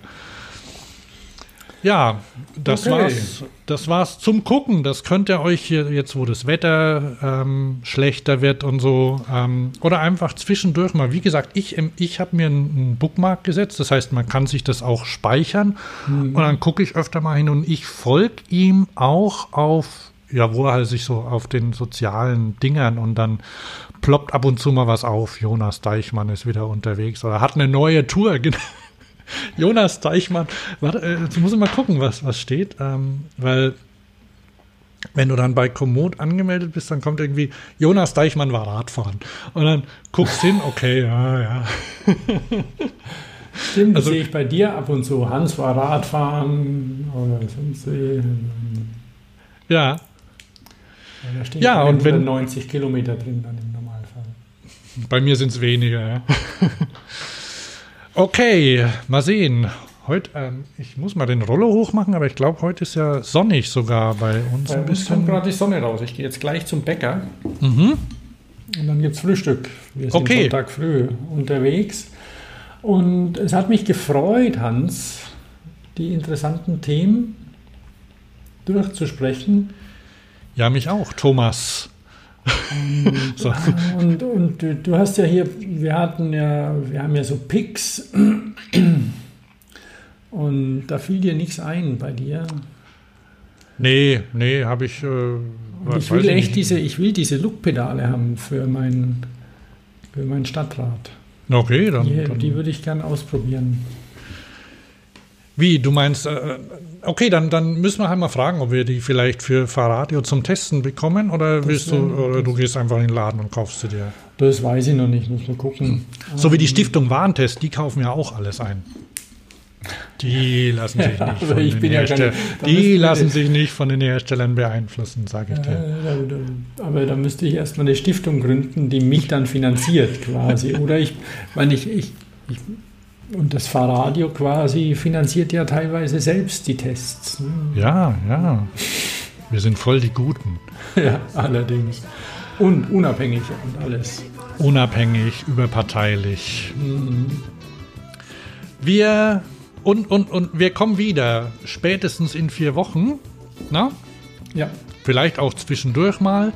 Ja, das Okay. war's. Das war's zum Gucken. Das könnt ihr euch hier jetzt, wo das Wetter ähm, schlechter wird und so, ähm, oder einfach zwischendurch mal. Wie gesagt, ich, ich habe mir einen, Bookmark gesetzt. Das heißt, man kann sich das auch speichern und dann gucke ich öfter mal hin und ich folge ihm auch auf, ja, wo er halt sich so auf den sozialen Dingern und dann ploppt ab und zu mal was auf. Jonas Deichmann ist wieder unterwegs oder hat eine neue Tour. Jonas Deichmann. Warte, äh, jetzt muss ich mal gucken, was, was steht. Ähm, weil, wenn du dann bei Komoot angemeldet bist, dann kommt irgendwie, Jonas Deichmann war Radfahren. Und dann guckst hin, okay, ja, ja. Stimmt, das Also- sehe ich bei dir ab und zu. Hans war Radfahren oder sonst wie. Ja, Da stehen Ja, und wenn- 90 Kilometer drin dann im Normalfall. bei mir sind es weniger. Ja. okay, mal sehen. Heute, ähm, ich muss mal den Rollo hochmachen, aber ich glaube, heute ist ja sonnig sogar bei uns Bei ein uns kommt gerade die Sonne raus. Ich gehe jetzt gleich zum Bäcker Mhm. und dann gibt es Frühstück. Wir sind Okay. Sonntag früh unterwegs. Und es hat mich gefreut, Hans, die interessanten Themen durchzusprechen. Ja, mich auch, Thomas. So. Und, und du, du hast ja hier, wir hatten ja, wir haben ja so Picks und da fiel dir nichts ein bei dir. Nee, nee, habe ich. Äh, Und ich will echt nicht. diese, ich will diese Look-Pedale haben für mein, für mein Stadtrat. Okay, dann. Die, dann die würde ich gerne ausprobieren. Wie, du meinst, äh, okay, dann, dann müssen wir halt mal fragen, ob wir die vielleicht für Fahrradio zum Testen bekommen oder willst du, oder du gehst einfach in den Laden und kaufst sie dir. Das weiß ich noch nicht, muss mal gucken. So wie die Stiftung Warentest, die kaufen ja auch alles ein. Die lassen sich Ja, nicht von ich den ja Herstellern, da die lassen das- sich nicht von den Herstellern beeinflussen, sage ich dir. Aber da müsste ich erstmal eine Stiftung gründen, die mich dann finanziert quasi. Oder ich, meine ich, ich, ich und das Fahrradio quasi finanziert ja teilweise selbst die Tests. ne? Ja, ja. Wir sind voll die Guten. Ja, allerdings. Und unabhängig und alles. Unabhängig, überparteilich. Wir und, und, und wir kommen wieder spätestens in vier Wochen. Na? Ja, Vielleicht auch zwischendurch mal.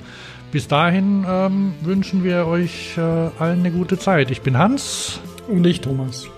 Bis dahin ähm, wünschen wir euch äh, allen eine gute Zeit. Ich bin Hans. und ich, Thomas.